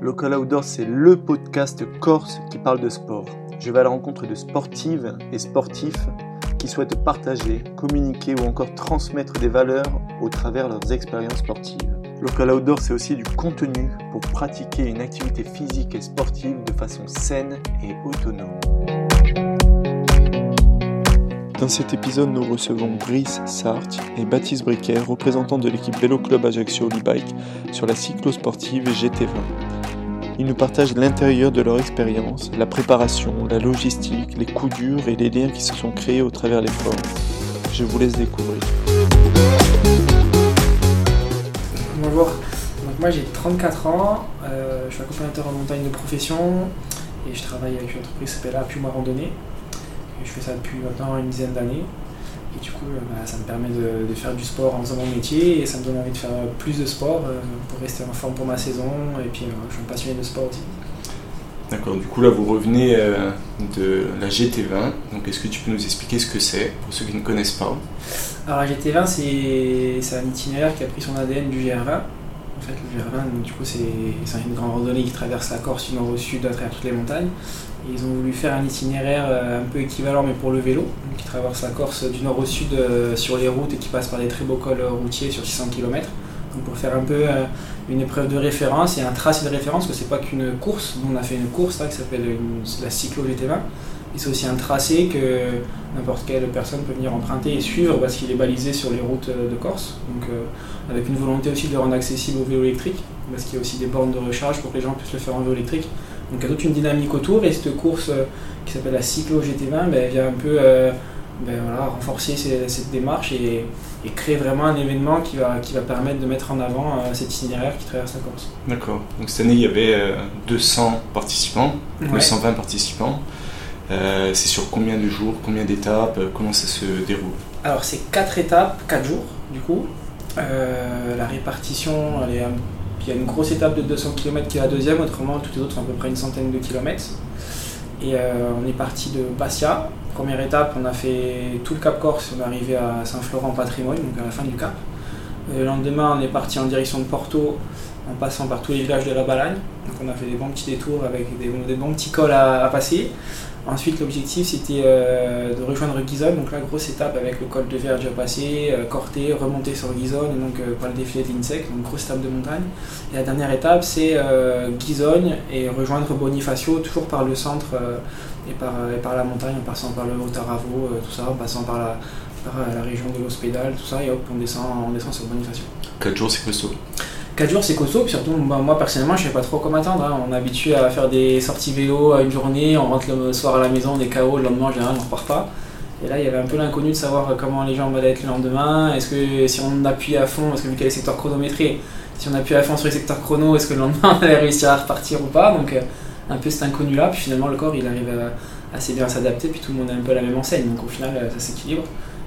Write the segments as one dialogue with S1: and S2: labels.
S1: Local Outdoor, c'est le podcast corse qui parle de sport. Je vais à la rencontre de sportives et sportifs qui souhaitent partager, communiquer ou encore transmettre des valeurs au travers leurs expériences sportives. Local Outdoor, c'est aussi du contenu pour pratiquer une activité physique et sportive de façon saine et autonome. Dans cet épisode, nous recevons Brice Sartre et Baptiste Briquet, représentants de l'équipe Vélo Club Ajaccio Bike sur la cyclosportive GT20. Ils nous partagent l'intérieur de leur expérience, la préparation, la logistique, les coups durs et les liens qui se sont créés au travers des formes. Je vous laisse découvrir.
S2: Bonjour, moi j'ai 34 ans, euh, je suis accompagnateur en montagne de profession et je travaille avec une entreprise qui s'appelle Apuma Randonnée. Je fais ça depuis maintenant une dizaine d'années. Et du coup, euh, bah, ça me permet de, de faire du sport en faisant mon métier et ça me donne envie de faire plus de sport euh, pour rester en forme pour ma saison. Et puis, euh, je suis un passionné de sport aussi.
S1: D'accord, du coup là vous revenez euh, de la GT20, donc est-ce que tu peux nous expliquer ce que c'est pour ceux qui ne connaissent pas?
S2: Alors la GT20 c'est un itinéraire qui a pris son ADN du GR20. En fait le GR20 donc, du coup c'est c'est une grande randonnée qui traverse la Corse du nord au sud à travers toutes les montagnes. Ils ont voulu faire un itinéraire euh, un peu équivalent mais pour le vélo, qui traverse la Corse du nord au sud euh, sur les routes et qui passe par des très beaux cols euh, routiers sur 600 km. Donc pour faire un peu une épreuve de référence et un tracé de référence, parce que c'est pas qu'une course. Nous, on a fait une course qui s'appelle la cyclo GT20. Et c'est aussi un tracé que n'importe quelle personne peut venir emprunter et suivre parce qu'il est balisé sur les routes de Corse. Donc avec une volonté aussi de le rendre accessible au vélo électrique, parce qu'il y a aussi des bornes de recharge pour que les gens puissent le faire en vélo électrique. Donc il y a toute une dynamique autour et cette course euh, qui s'appelle la cyclo GT20, ben, vient un peu euh, ben, voilà, renforcer ces- cette démarche et, et créer vraiment un événement qui va, qui va permettre de mettre en avant euh, cet itinéraire qui traverse la Corse.
S1: D'accord, donc cette année il y avait euh, 200 participants,
S2: Ouais.
S1: 220 participants. Euh, c'est sur combien de jours, combien d'étapes, euh, comment ça se déroule?
S2: Alors c'est 4 étapes, 4 jours du coup. Euh, la répartition, elle est un- il y a une grosse étape de 200 km qui est la deuxième, autrement toutes les autres sont à peu près une centaine de kilomètres. Et euh, on est parti de Bastia. Première étape, on a fait tout le Cap Corse, on est arrivé à Saint-Florent Patrimoine, donc à la fin du Cap. Euh, Le lendemain, on est parti en direction de Porto, en passant par tous les villages de la Balagne. Donc on a fait des bons petits détours avec des, des bons petits cols à passer. Ensuite, l'objectif c'était euh, de rejoindre Gizone, donc la grosse étape avec le col de Verge à passer, euh, Corté, remonter sur Gizone, donc euh, par le défilé de l'INSEC, donc grosse étape de montagne. Et la dernière étape c'est euh, Gizone et rejoindre Bonifacio, toujours par le centre euh, et, par, et par la montagne, en passant par le Haut-Aravo, euh, tout ça, en passant par la, par euh, la région de l'Hospédal, tout ça, et hop, on descend, on descend sur Bonifacio.
S1: 4 jours c'est costaud.
S2: 4 jours c'est costaud, puis surtout bah, moi personnellement je sais pas trop comment attendre. hein. On est habitué à faire des sorties vélo à une journée, on rentre le soir à la maison, on est KO, le lendemain en général on repart pas. Et là il y avait un peu l'inconnu de savoir comment les jambes allaient être le lendemain, est-ce que si on appuie à fond, parce que vu qu'il y a les secteurs chronométrés, si on appuie à fond sur les secteurs chrono, est-ce que le lendemain on allait réussir à repartir ou pas? Donc euh, un peu cet inconnu là, puis finalement le corps il arrive à assez bien s'adapter, puis tout le monde a un peu la même enseigne, donc au final euh, ça s'équilibre.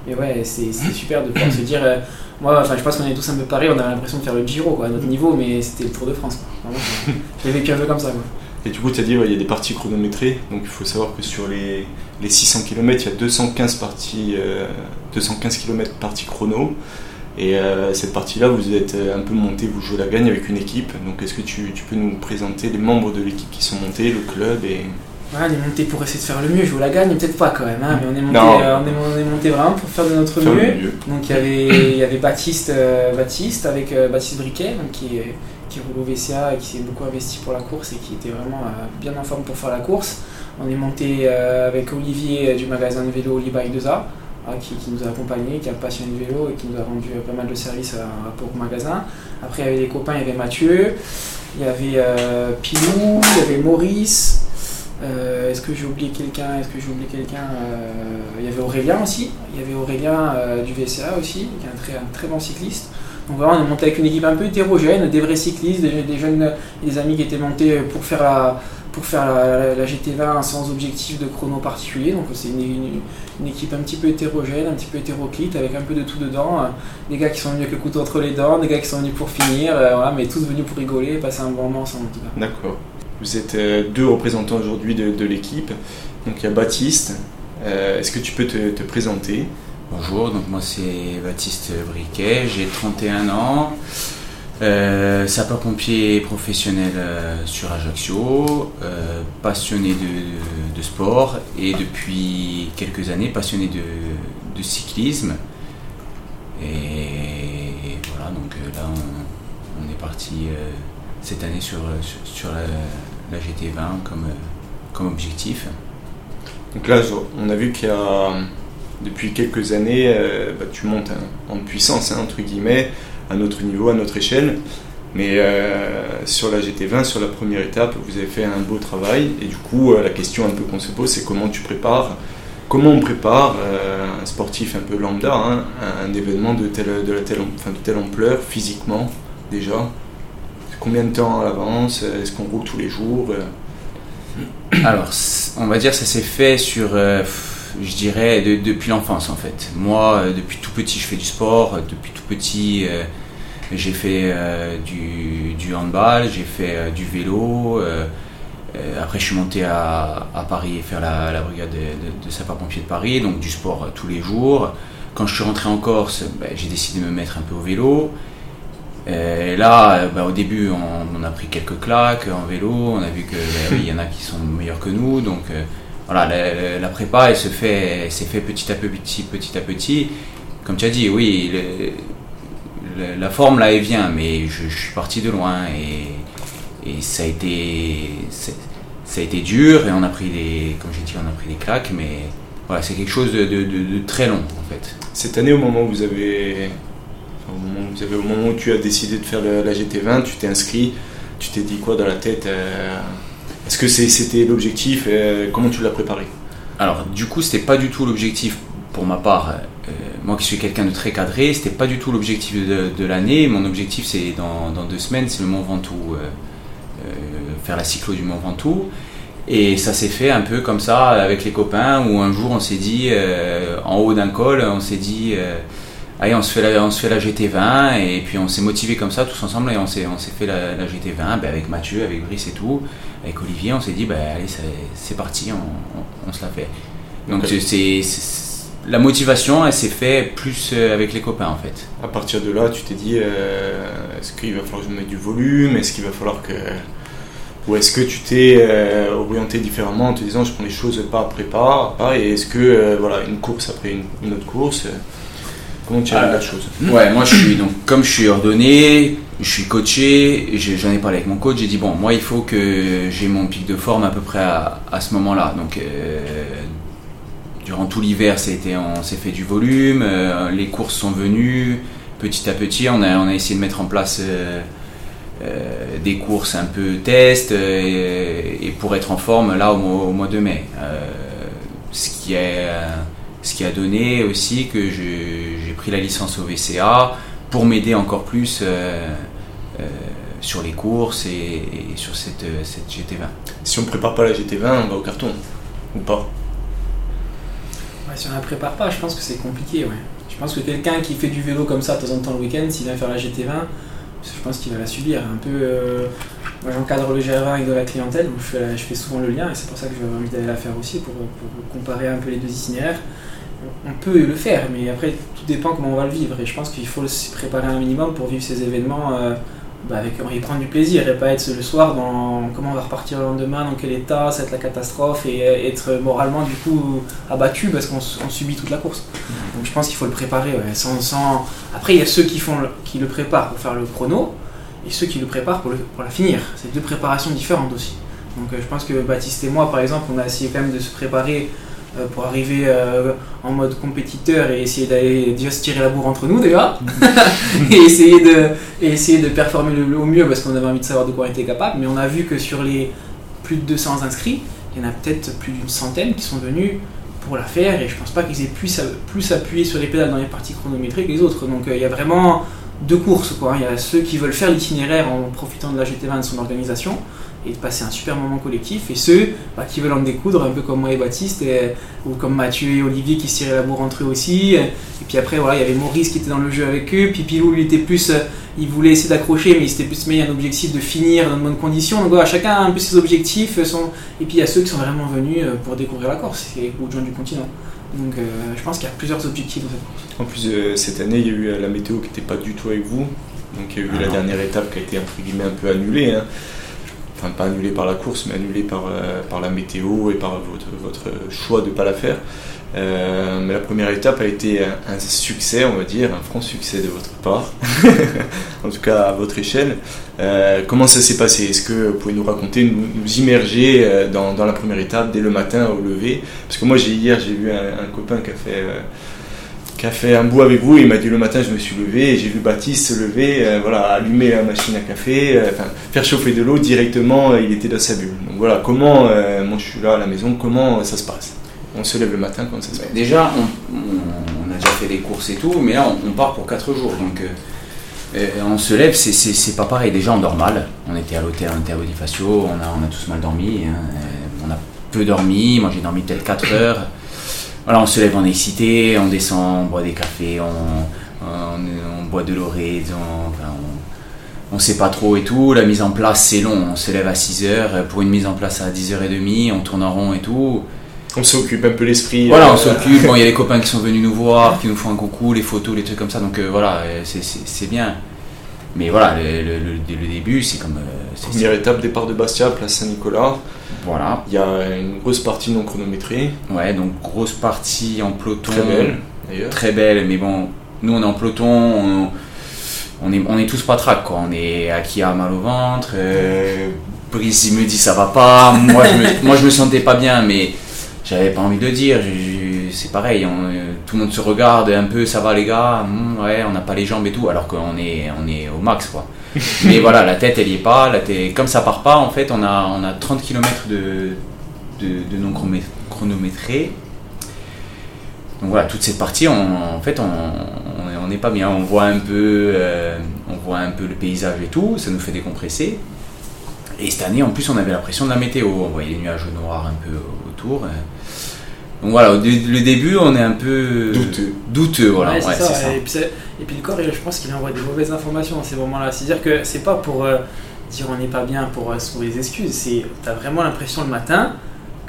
S2: Mais ouais, c'est super de pouvoir se dire, euh, moi, enfin, je pense qu'on est tous un peu pareil, on avait l'impression de faire le Giro quoi, à notre niveau, mais c'était le Tour de France. Quoi. Vraiment, je- je l'ai vécu un peu comme ça. Quoi.
S1: Et du coup tu as dit ouais, il y a des parties chronométrées, donc il faut savoir que sur les, les 600 km il y a 215 parties, euh, 215 km partie chrono. Et euh, cette partie-là, vous êtes euh, un peu monté, vous jouez la gagne avec une équipe. Donc est-ce que tu, tu peux nous présenter les membres de l'équipe qui sont montés, le club et...
S2: Ouais, on est monté pour essayer de faire le mieux, je vous la gagne, peut-être pas quand même, hein, mais on est, monté,
S1: Non.
S2: euh, on, est, on est monté vraiment pour faire de notre
S1: faire
S2: mieux.
S1: le mieux
S2: Donc il y avait, il y avait Baptiste, euh, Baptiste avec euh, Baptiste Briquet, donc, qui, roule au VCA et qui s'est beaucoup investi pour la course et qui était vraiment bien en forme pour faire la course. On est monté avec Olivier du magasin de vélo Olibaï 2A, ah, qui, qui nous a accompagnés, qui un passionné de vélo et qui nous a rendu pas mal de services rapport au magasin. Après il y avait des copains, il y avait Mathieu, il y avait Pilou, il y avait Maurice. Euh, Est-ce que j'ai oublié quelqu'un Est-ce que j'ai oublié quelqu'un Euh, Il y avait Aurélien aussi. Il y avait Aurélien euh, du VCA aussi, qui est un très, un très bon cycliste. Donc voilà, on est monté avec une équipe un peu hétérogène, des vrais cyclistes, des, jeunes des amis qui étaient montés pour faire la, pour faire la, la GT20 sans objectif de chrono particulier. Donc c'est une, équipe un petit peu hétérogène, un petit peu hétéroclite, avec un peu de tout dedans. Euh, Des gars qui sont venus avec le couteau entre les dents, des gars qui sont venus pour finir, voilà, mais tous venus pour rigoler passer un bon moment ensemble.
S1: D'accord. Vous êtes euh, deux représentants aujourd'hui de, l'équipe. Donc il y a Baptiste. Euh, Est-ce que tu peux te, te présenter?
S3: Bonjour, donc moi c'est Baptiste Briquet, j'ai 31 ans. Euh, sapeur-pompier professionnel euh, sur Ajaccio, passionné de, sport et depuis quelques années passionné de, cyclisme. Et voilà, donc là on, est parti cette année sur, sur, la, GT20 comme, comme objectif.
S1: Donc là on a vu qu'il y a depuis quelques années, bah, tu montes en puissance, hein, entre guillemets à notre niveau, à notre échelle. Mais euh, sur la GT20, sur la première étape, vous avez fait un beau travail. Et du coup, euh, la question un peu qu'on se pose, c'est comment tu prépares, comment on prépare euh, un sportif un peu lambda, hein, un, événement de telle, de, la telle, enfin, de telle ampleur, physiquement déjà Combien de temps à l'avance Est-ce qu'on roule tous les jours
S3: Alors, on va dire ça s'est fait sur je dirais depuis l'enfance en fait. Moi, depuis tout petit, je fais du sport. Depuis tout petit, j'ai fait euh, du, handball, j'ai fait euh, du vélo. Euh, après, je suis monté à, Paris et faire la, brigade de, de, sapeurs-pompiers de Paris, donc du sport tous les jours. Quand je suis rentré en Corse, ben, j'ai décidé de me mettre un peu au vélo. Et là, ben, au début, on, a pris quelques claques en vélo. On a vu qu'il ben, y en a qui sont meilleurs que nous. Donc voilà, la, prépa, elle se fait, s'est fait petit à petit, petit à petit. Comme tu as dit, oui, la forme là elle vient, mais je, suis parti de loin et, et, ça a été ça a été dur et on a pris des comme j'ai dit on a pris des claques, mais voilà c'est quelque chose de, très long en fait.
S1: Cette année au moment où vous avez au moment où, tu as décidé de faire la, GT20, tu t'es inscrit, tu t'es dit quoi dans la tête euh, Est-ce que c'était l'objectif Comment tu l'as préparé?
S3: Alors du coup c'était pas du tout l'objectif pour ma part euh, moi qui suis quelqu'un de très cadré, c'était pas du tout l'objectif de, l'année. Mon objectif, c'est dans, deux semaines, c'est le Mont Ventoux, euh, euh, faire la cyclo du Mont Ventoux. Et ça s'est fait un peu comme ça avec les copains, où un jour on s'est dit, en haut d'un col, on s'est dit, allez, on se fait la, on se fait la GT20, et puis on s'est motivé comme ça tous ensemble, et on s'est, on s'est fait la, GT20 ben, avec Mathieu, avec Brice et tout, avec Olivier, on s'est dit, ben, allez, c'est, parti, on, on, se la fait. Donc c'est la motivation, elle s'est faite plus euh, avec les copains en fait.
S1: À partir de là, tu t'es dit, euh, est-ce qu'il va falloir que je mette du volume? Est-ce qu'il va falloir que... Ou est-ce que tu t'es euh, orienté différemment en te disant, je prends les choses pas après pas, pas et est-ce que, voilà, une course après une, autre course Tu as la chose
S3: Ouais, moi je suis, donc comme je suis ordonné, je suis coaché, j'en ai parlé avec mon coach, j'ai dit, bon, moi il faut que j'ai mon pic de forme à peu près à, ce moment-là. Donc durant tout l'hiver, on s'est fait du volume, euh, les courses sont venues, petit à petit, on a, on a essayé de mettre en place euh, euh, des courses un peu test et, pour être en forme là au, mois de mai. ce, qui a, ce qui a donné aussi que j'ai pris la licence au VCA pour m'aider encore plus. sur les courses et, sur cette, cette GT20.
S1: Si on ne prépare pas la GT20, on va au carton ou pas?
S2: Si on la prépare pas, je pense que c'est compliqué. Ouais. Je pense que quelqu'un qui fait du vélo comme ça de temps en temps le week-end, s'il vient faire la GT20, je pense qu'il va la subir. Un peu, euh, moi j'encadre le GR20 avec de la clientèle, donc je fais, souvent le lien et c'est pour ça que j'ai envie d'aller la faire aussi pour, comparer un peu les deux itinéraires. On peut le faire, mais après tout dépend comment on va le vivre et je pense qu'il faut se préparer un minimum pour vivre ces événements. Euh, bah avec, y prendre du plaisir et pas être le soir dans comment on va repartir le lendemain, dans quel état, c'est la catastrophe et euh, être moralement du coup abattu parce qu'on subit toute la course. Donc je pense qu'il faut le préparer. Après il y a ceux qui, font qui le préparent pour faire le chrono et ceux qui le préparent pour, pour la finir. C'est deux préparations différentes aussi. Donc euh, je pense que Baptiste et moi par exemple on a essayé quand même de se préparer euh, pour arriver euh, en mode compétiteur et essayer d'aller déjà se tirer la bourre entre nous déjà et essayer de, essayer de performer le, au mieux parce qu'on avait envie de savoir de quoi on était capable. Mais on a vu que sur les plus de 200 inscrits, il y en a peut-être plus d'une centaine qui sont venus pour la faire et je pense pas qu'ils aient plus, plus appuyé sur les pédales dans les parties chronométriques que les autres. Donc euh, il y a vraiment deux courses. Quoi. Il y a ceux qui veulent faire l'itinéraire en profitant de la GT20 de son organisation et de passer un super moment collectif. Et ceux bah, qui veulent en découdre, un peu comme moi et Baptiste, ou comme Mathieu et Olivier qui se tiraient la bourre entre eux aussi. Et puis après, voilà, il y avait Maurice qui était dans le jeu avec eux. Puis Pilou, lui, était plus. il voulait essayer d'accrocher, mais il s'était plus mis un objectif de finir dans de bonnes conditions. Donc voilà, chacun a un peu ses objectifs. Sont... Et puis il y a ceux qui sont vraiment venus euh, pour découvrir la Corse, beaucoup de gens du continent. Donc euh, je pense qu'il y a plusieurs objectifs dans cette course.
S1: En plus, euh, cette année, il y a eu la météo qui n'était pas du tout avec vous. Donc il y a eu la dernière étape qui a été entre guillemets un peu annulée. Hein. Enfin, pas annulée par la course, mais annulée par, par la météo et par votre, votre choix de ne pas la faire. Euh, mais la première étape a été un, succès, on va dire, un franc succès de votre part, en tout cas à votre échelle. Euh, comment ça s'est passé? Est-ce que vous pouvez nous raconter, nous, immerger euh, dans, dans, la première étape dès le matin au lever? Parce que moi, hier, j'ai vu un, copain qui a fait qui a fait un bout avec vous. Il m'a dit le matin, je me suis levé j'ai vu Baptiste se lever, voilà, allumer la machine à café, faire chauffer de l'eau directement. il était dans sa bulle. Donc voilà, comment, moi je suis là à la maison, comment ça se passe? On se lève le matin quand ça se passe?
S3: Déjà, on, a déjà fait des courses et tout, mais là, on, part pour 4 jours. Donc, euh, euh, on se lève, c'est pas pareil. Déjà, en normal, on était à l'hôtel, on était à Bonifacio, on a, on tous mal dormi. Hein. Euh, on a peu dormi, moi j'ai dormi peut-être 4 heures. Voilà, on se lève, on est excité, on descend, on boit des cafés, on, on, boit de l'orée, on, on sait pas trop et tout. La mise en place, c'est long. On se lève à 6 heures pour une mise en place à 10h30, on tourne en rond et tout.
S1: On s'occupe un peu l'esprit.
S3: Voilà, on euh, s'occupe. Bon, il y a les copains qui sont venus nous voir, qui nous font un coucou, les photos, les trucs comme ça. Donc euh, voilà, euh, c'est bien. Mais voilà, le, début, c'est comme.
S1: Première étape, départ de Bastia, place Saint-Nicolas.
S3: Voilà.
S1: Il y a une grosse partie non chronométrée.
S3: Ouais, donc grosse partie en peloton.
S1: Très belle, d'ailleurs.
S3: Très belle, mais bon, nous on est en peloton, on, est, on est tous patraques, quoi. On est à qui a mal au ventre. Brice, il me dit ça va pas. Moi, je me, moi, je me sentais pas bien, mais j'avais pas envie de dire. C'est pareil, euh, tout le monde se regarde un peu, ça va les gars, hmm, ouais, on n'a pas les jambes et tout, alors qu'on est, on est au max quoi. Mais voilà, la tête elle y est pas, la tête, comme ça part pas, en fait, on a, on a 30 km de, de, non chronométré. Donc voilà, toute cette partie, on, en fait, on n'est pas bien. On voit un peu, euh, on voit un peu le paysage et tout, ça nous fait décompresser. Et cette année, en plus, on avait la pression de la météo. On voyait les nuages noirs un peu autour. Donc voilà, le début, on est un peu
S1: douteux.
S3: Douteux, voilà.
S2: Ouais, ça. Et, puis, le corps, je pense qu'il envoie des mauvaises informations à ces moments-là. C'est-à-dire que c'est pas pour euh, dire on n'est pas bien pour euh, trouver des excuses. C'est as vraiment l'impression le matin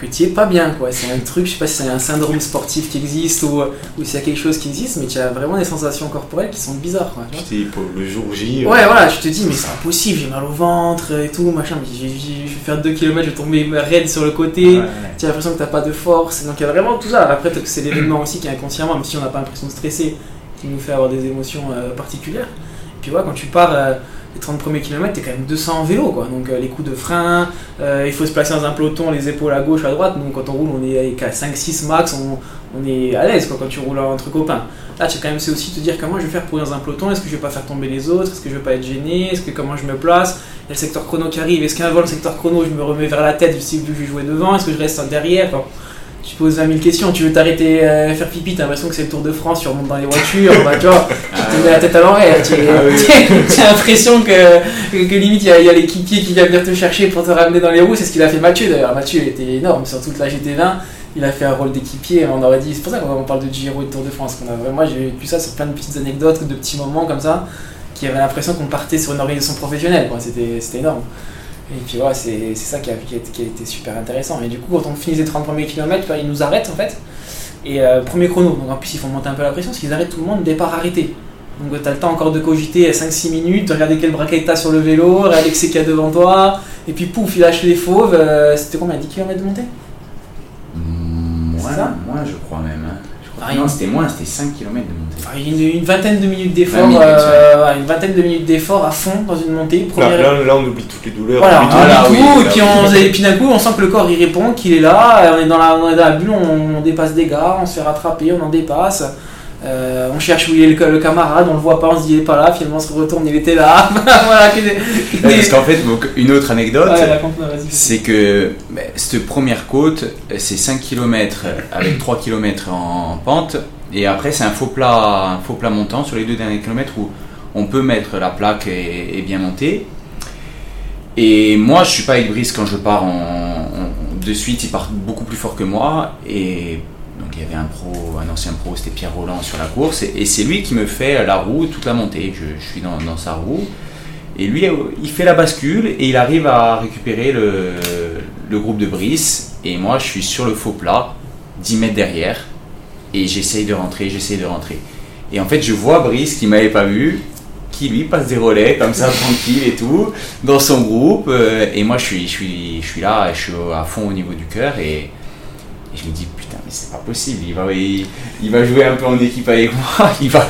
S2: que tu es pas bien quoi. C'est un truc, je sais pas si c'est un syndrome sportif qui existe ou, ou s'il y a quelque chose qui existe, mais tu as vraiment des sensations corporelles qui sont bizarres quoi.
S1: Tu dis pour le jour J.
S2: Euh, ouais, voilà, je te dis, mais c'est impossible, j'ai mal au ventre et tout, machin. Je vais faire 2 km, je vais tomber raide sur le côté, tu as l'impression que t'as pas de force. Donc il y a vraiment tout ça. Après, peut-être que c'est l'événement aussi qui est inconsciemment, même si on n'a pas l'impression de stresser, qui nous fait avoir des émotions euh, particulières. Et puis voilà, quand tu pars. Euh, les 30 premiers kilomètres, t'es quand même 200 en vélo, quoi. Donc euh, les coups de frein, euh, il faut se placer dans un peloton, les épaules à gauche, à droite. Donc quand on roule, on est à 5-6 max, on, est à l'aise, quoi, quand tu roules entre copains. Là, tu quand même, c'est aussi te dire comment je vais faire pour dans un peloton. Est-ce que je vais pas faire tomber les autres? Est-ce que je vais pas être gêné? Est-ce que comment je me place? Il y a le secteur chrono qui arrive. Est-ce vol, le secteur chrono, je me remets vers la tête, sais que je jouer devant? Est-ce que je reste derrière? Tu poses 20 000 questions, tu veux t'arrêter euh, faire pipi, t'as l'impression que c'est le Tour de France, tu remontes dans les voitures, bah, tu vois, tu te mets la tête à l'envers, tu as l'impression que, que, limite il y a, l'équipier qui vient venir te chercher pour te ramener dans les roues, c'est ce qu'il a fait Mathieu d'ailleurs, Mathieu était énorme sur toute la GT20, il a fait un rôle d'équipier, on aurait dit, c'est pour ça qu'on parle de Giro et de Tour de France, qu'on a, moi j'ai vécu ça sur plein de petites anecdotes, de petits moments comme ça, qui avaient l'impression qu'on partait sur une organisation professionnelle, c'était énorme. Et puis voilà, c'est ça qui a, qui, a, été super intéressant. Et du coup, quand on finit les 30 premiers kilomètres, ils nous arrêtent en fait. Et euh, premier chrono, donc en plus ils font monter un peu la pression parce qu'ils arrêtent tout le monde, départ arrêté. Donc tu as le temps encore de cogiter 5-6 minutes, de regarder quel braquet t'as sur le vélo, regarder c'est qu'il y a devant toi, et puis pouf, il lâche les fauves. Euh, c'était combien 10 km de montée?
S3: Moins, moins je crois même. Ah, non, c'était moins, c'était 5 km de montée.
S2: Ah, une, une, vingtaine de minutes d'effort, euh, une vingtaine de minutes d'effort à fond dans une montée.
S1: Première... Là, on oublie toutes les douleurs.
S2: Voilà, on oublie tout, et, puis on, et puis d'un coup, on sent que le corps il répond, qu'il est là, on est dans la, on est dans la bulle, on, on, dépasse des gars, on se fait rattraper, on en dépasse. Euh, on cherche où il est le, camarade, on le voit pas, on se dit il est pas là, finalement on se retourne, il était là. voilà,
S3: Parce qu'en fait, une autre anecdote, c'est que cette première côte, c'est 5 km avec 3 km en pente, et après c'est un faux plat, un faux plat montant sur les deux derniers kilomètres où on peut mettre la plaque et, bien monter. Et moi, je suis pas avec Brice quand je pars en, de suite, il part beaucoup plus fort que moi, et il y avait un pro, un ancien pro, c'était Pierre Roland sur la course, et, c'est lui qui me fait la roue, toute la montée. Je, suis dans, sa roue, et lui, il fait la bascule et il arrive à récupérer le, groupe de Brice, et moi je suis sur le faux plat, 10 mètres derrière, et j'essaye de rentrer, j'essaye de rentrer. Et en fait, je vois Brice qui m'avait pas vu, tranquille, lui, passe des relais comme ça, tranquille et tout, dans son groupe. euh, et moi, je, suis, je suis là, je suis à fond au niveau du cœur. Et, et je me dis, putain, mais c'est pas possible. Il va, il, il va jouer un peu en équipe avec moi. Il va,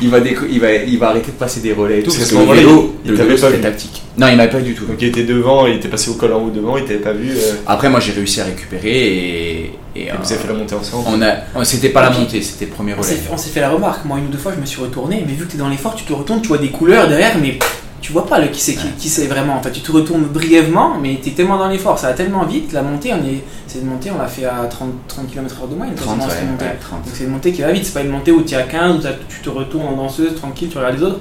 S3: il va, déco- il va, il va arrêter de passer des relais et tout.
S1: Parce
S3: que le vélo,
S1: il-
S3: le vélo,
S1: pas
S3: c'était tactique. Non, il m'avait pas du tout.
S1: Donc il était devant, il était passé au col en haut devant, il t'avait pas vu. euh,
S3: Après, moi, j'ai réussi à récupérer et. et,
S1: et
S3: euh,
S1: vous avez fait la montée ensemble.
S3: on a, c'était pas la montée, c'était le premier relais.
S2: on s'est fait la remarque. Moi, une ou deux fois, je me suis retourné, mais vu que tu es dans l'effort, tu te retournes, tu vois des couleurs derrière, mais tu vois pas le qui c'est qui, qui c'est vraiment. Enfin, tu te retournes brièvement, mais tu es tellement dans l'effort, ça va tellement vite. La montée, on est, c'est une montée, on l'a fait à 30, 30 km/h de moyenne.
S3: 30,
S2: quasiment,
S3: ouais, ouais, 30.
S2: Donc c'est une montée qui va vite, c'est pas une montée où tu es à 15, où tu te retournes en danseuse, tranquille, tu regardes les autres.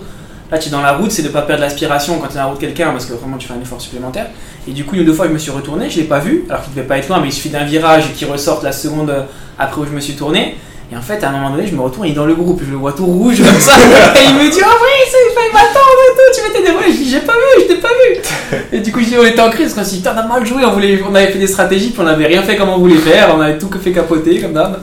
S2: Là, tu es dans la route, c'est de pas perdre l'aspiration quand tu es dans la route de quelqu'un, parce que vraiment tu fais un effort supplémentaire. Et du coup, une ou deux fois, je me suis retourné, je l'ai pas vu, alors qu'il devait pas être loin, mais il suffit d'un virage et qu'il ressorte la seconde après où je me suis tourné. Et en fait, à un moment donné, je me retourne, il est dans le groupe, je le vois tout rouge comme ça. Et il me dit, oh oui, c'est, il fallait m'attendre et tout, tu des relais. Je dis, j'ai pas vu, je t'ai pas vu. Et du coup, on était en crise, parce qu'on s'est dit, on a mal joué, on, voulait, on avait fait des stratégies, puis on avait rien fait comme on voulait faire, on avait tout fait capoter, comme d'hab.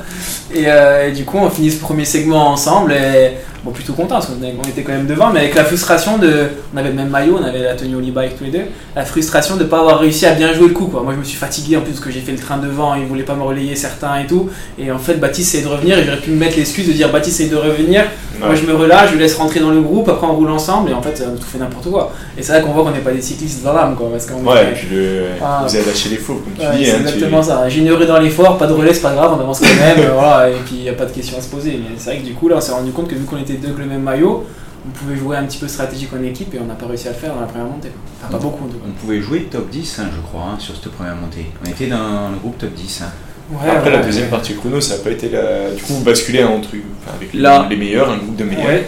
S2: Et, euh, et du coup, on finit ce premier segment ensemble, et bon, plutôt content, parce qu'on était- quand même devant, mais avec la frustration de. On avait le même maillot, on avait la tenue Oliba avec tous les deux, la frustration de pas avoir réussi à bien jouer le coup, quoi. Moi, je me suis fatigué en plus, parce que j'ai fait le train devant, ils voulaient pas me relayer certains et tout. Et en fait, Baptiste essayait de revenir, et j'aurais pu me mettre l'excuse de dire, Baptiste essaye de revenir, moi je me relâche, je laisse rentrer dans le groupe, après on roule ensemble, et en fait, on tout fait n'importe quoi. Et c'est là qu'on voit qu'on n'est pas des cyclistes dans l'âme, quoi. Parce qu'on
S1: Ouais,
S2: est-
S1: et puis le...
S2: Ah.
S1: vous avez lâché les faux, comme tu
S2: Ouais,
S1: dis.
S2: c'est
S1: hein, tu-
S2: exactement ça. J'ignorais dans l'effort, pas de relais, c'est pas grave, on avance quand même, voilà, et puis il n'y a pas de question à se poser. Mais c'est vrai que du coup, là, on s'est rendu compte que vu qu'on était deux avec le même maillot, on pouvait jouer un petit peu stratégique en équipe et on n'a pas réussi à le faire dans la première montée. Enfin, pas beaucoup tout cas.
S3: On pouvait jouer top 10, hein, je crois, hein, sur cette première montée. On était dans le groupe top 10. hein.
S2: Ouais,
S1: Après
S2: ouais,
S1: la deuxième partie chrono, ça n'a pas été la. Du coup, vous basculez un truc enfin, avec les-
S3: Là.
S1: les meilleurs, un groupe de meilleurs.
S2: Ouais,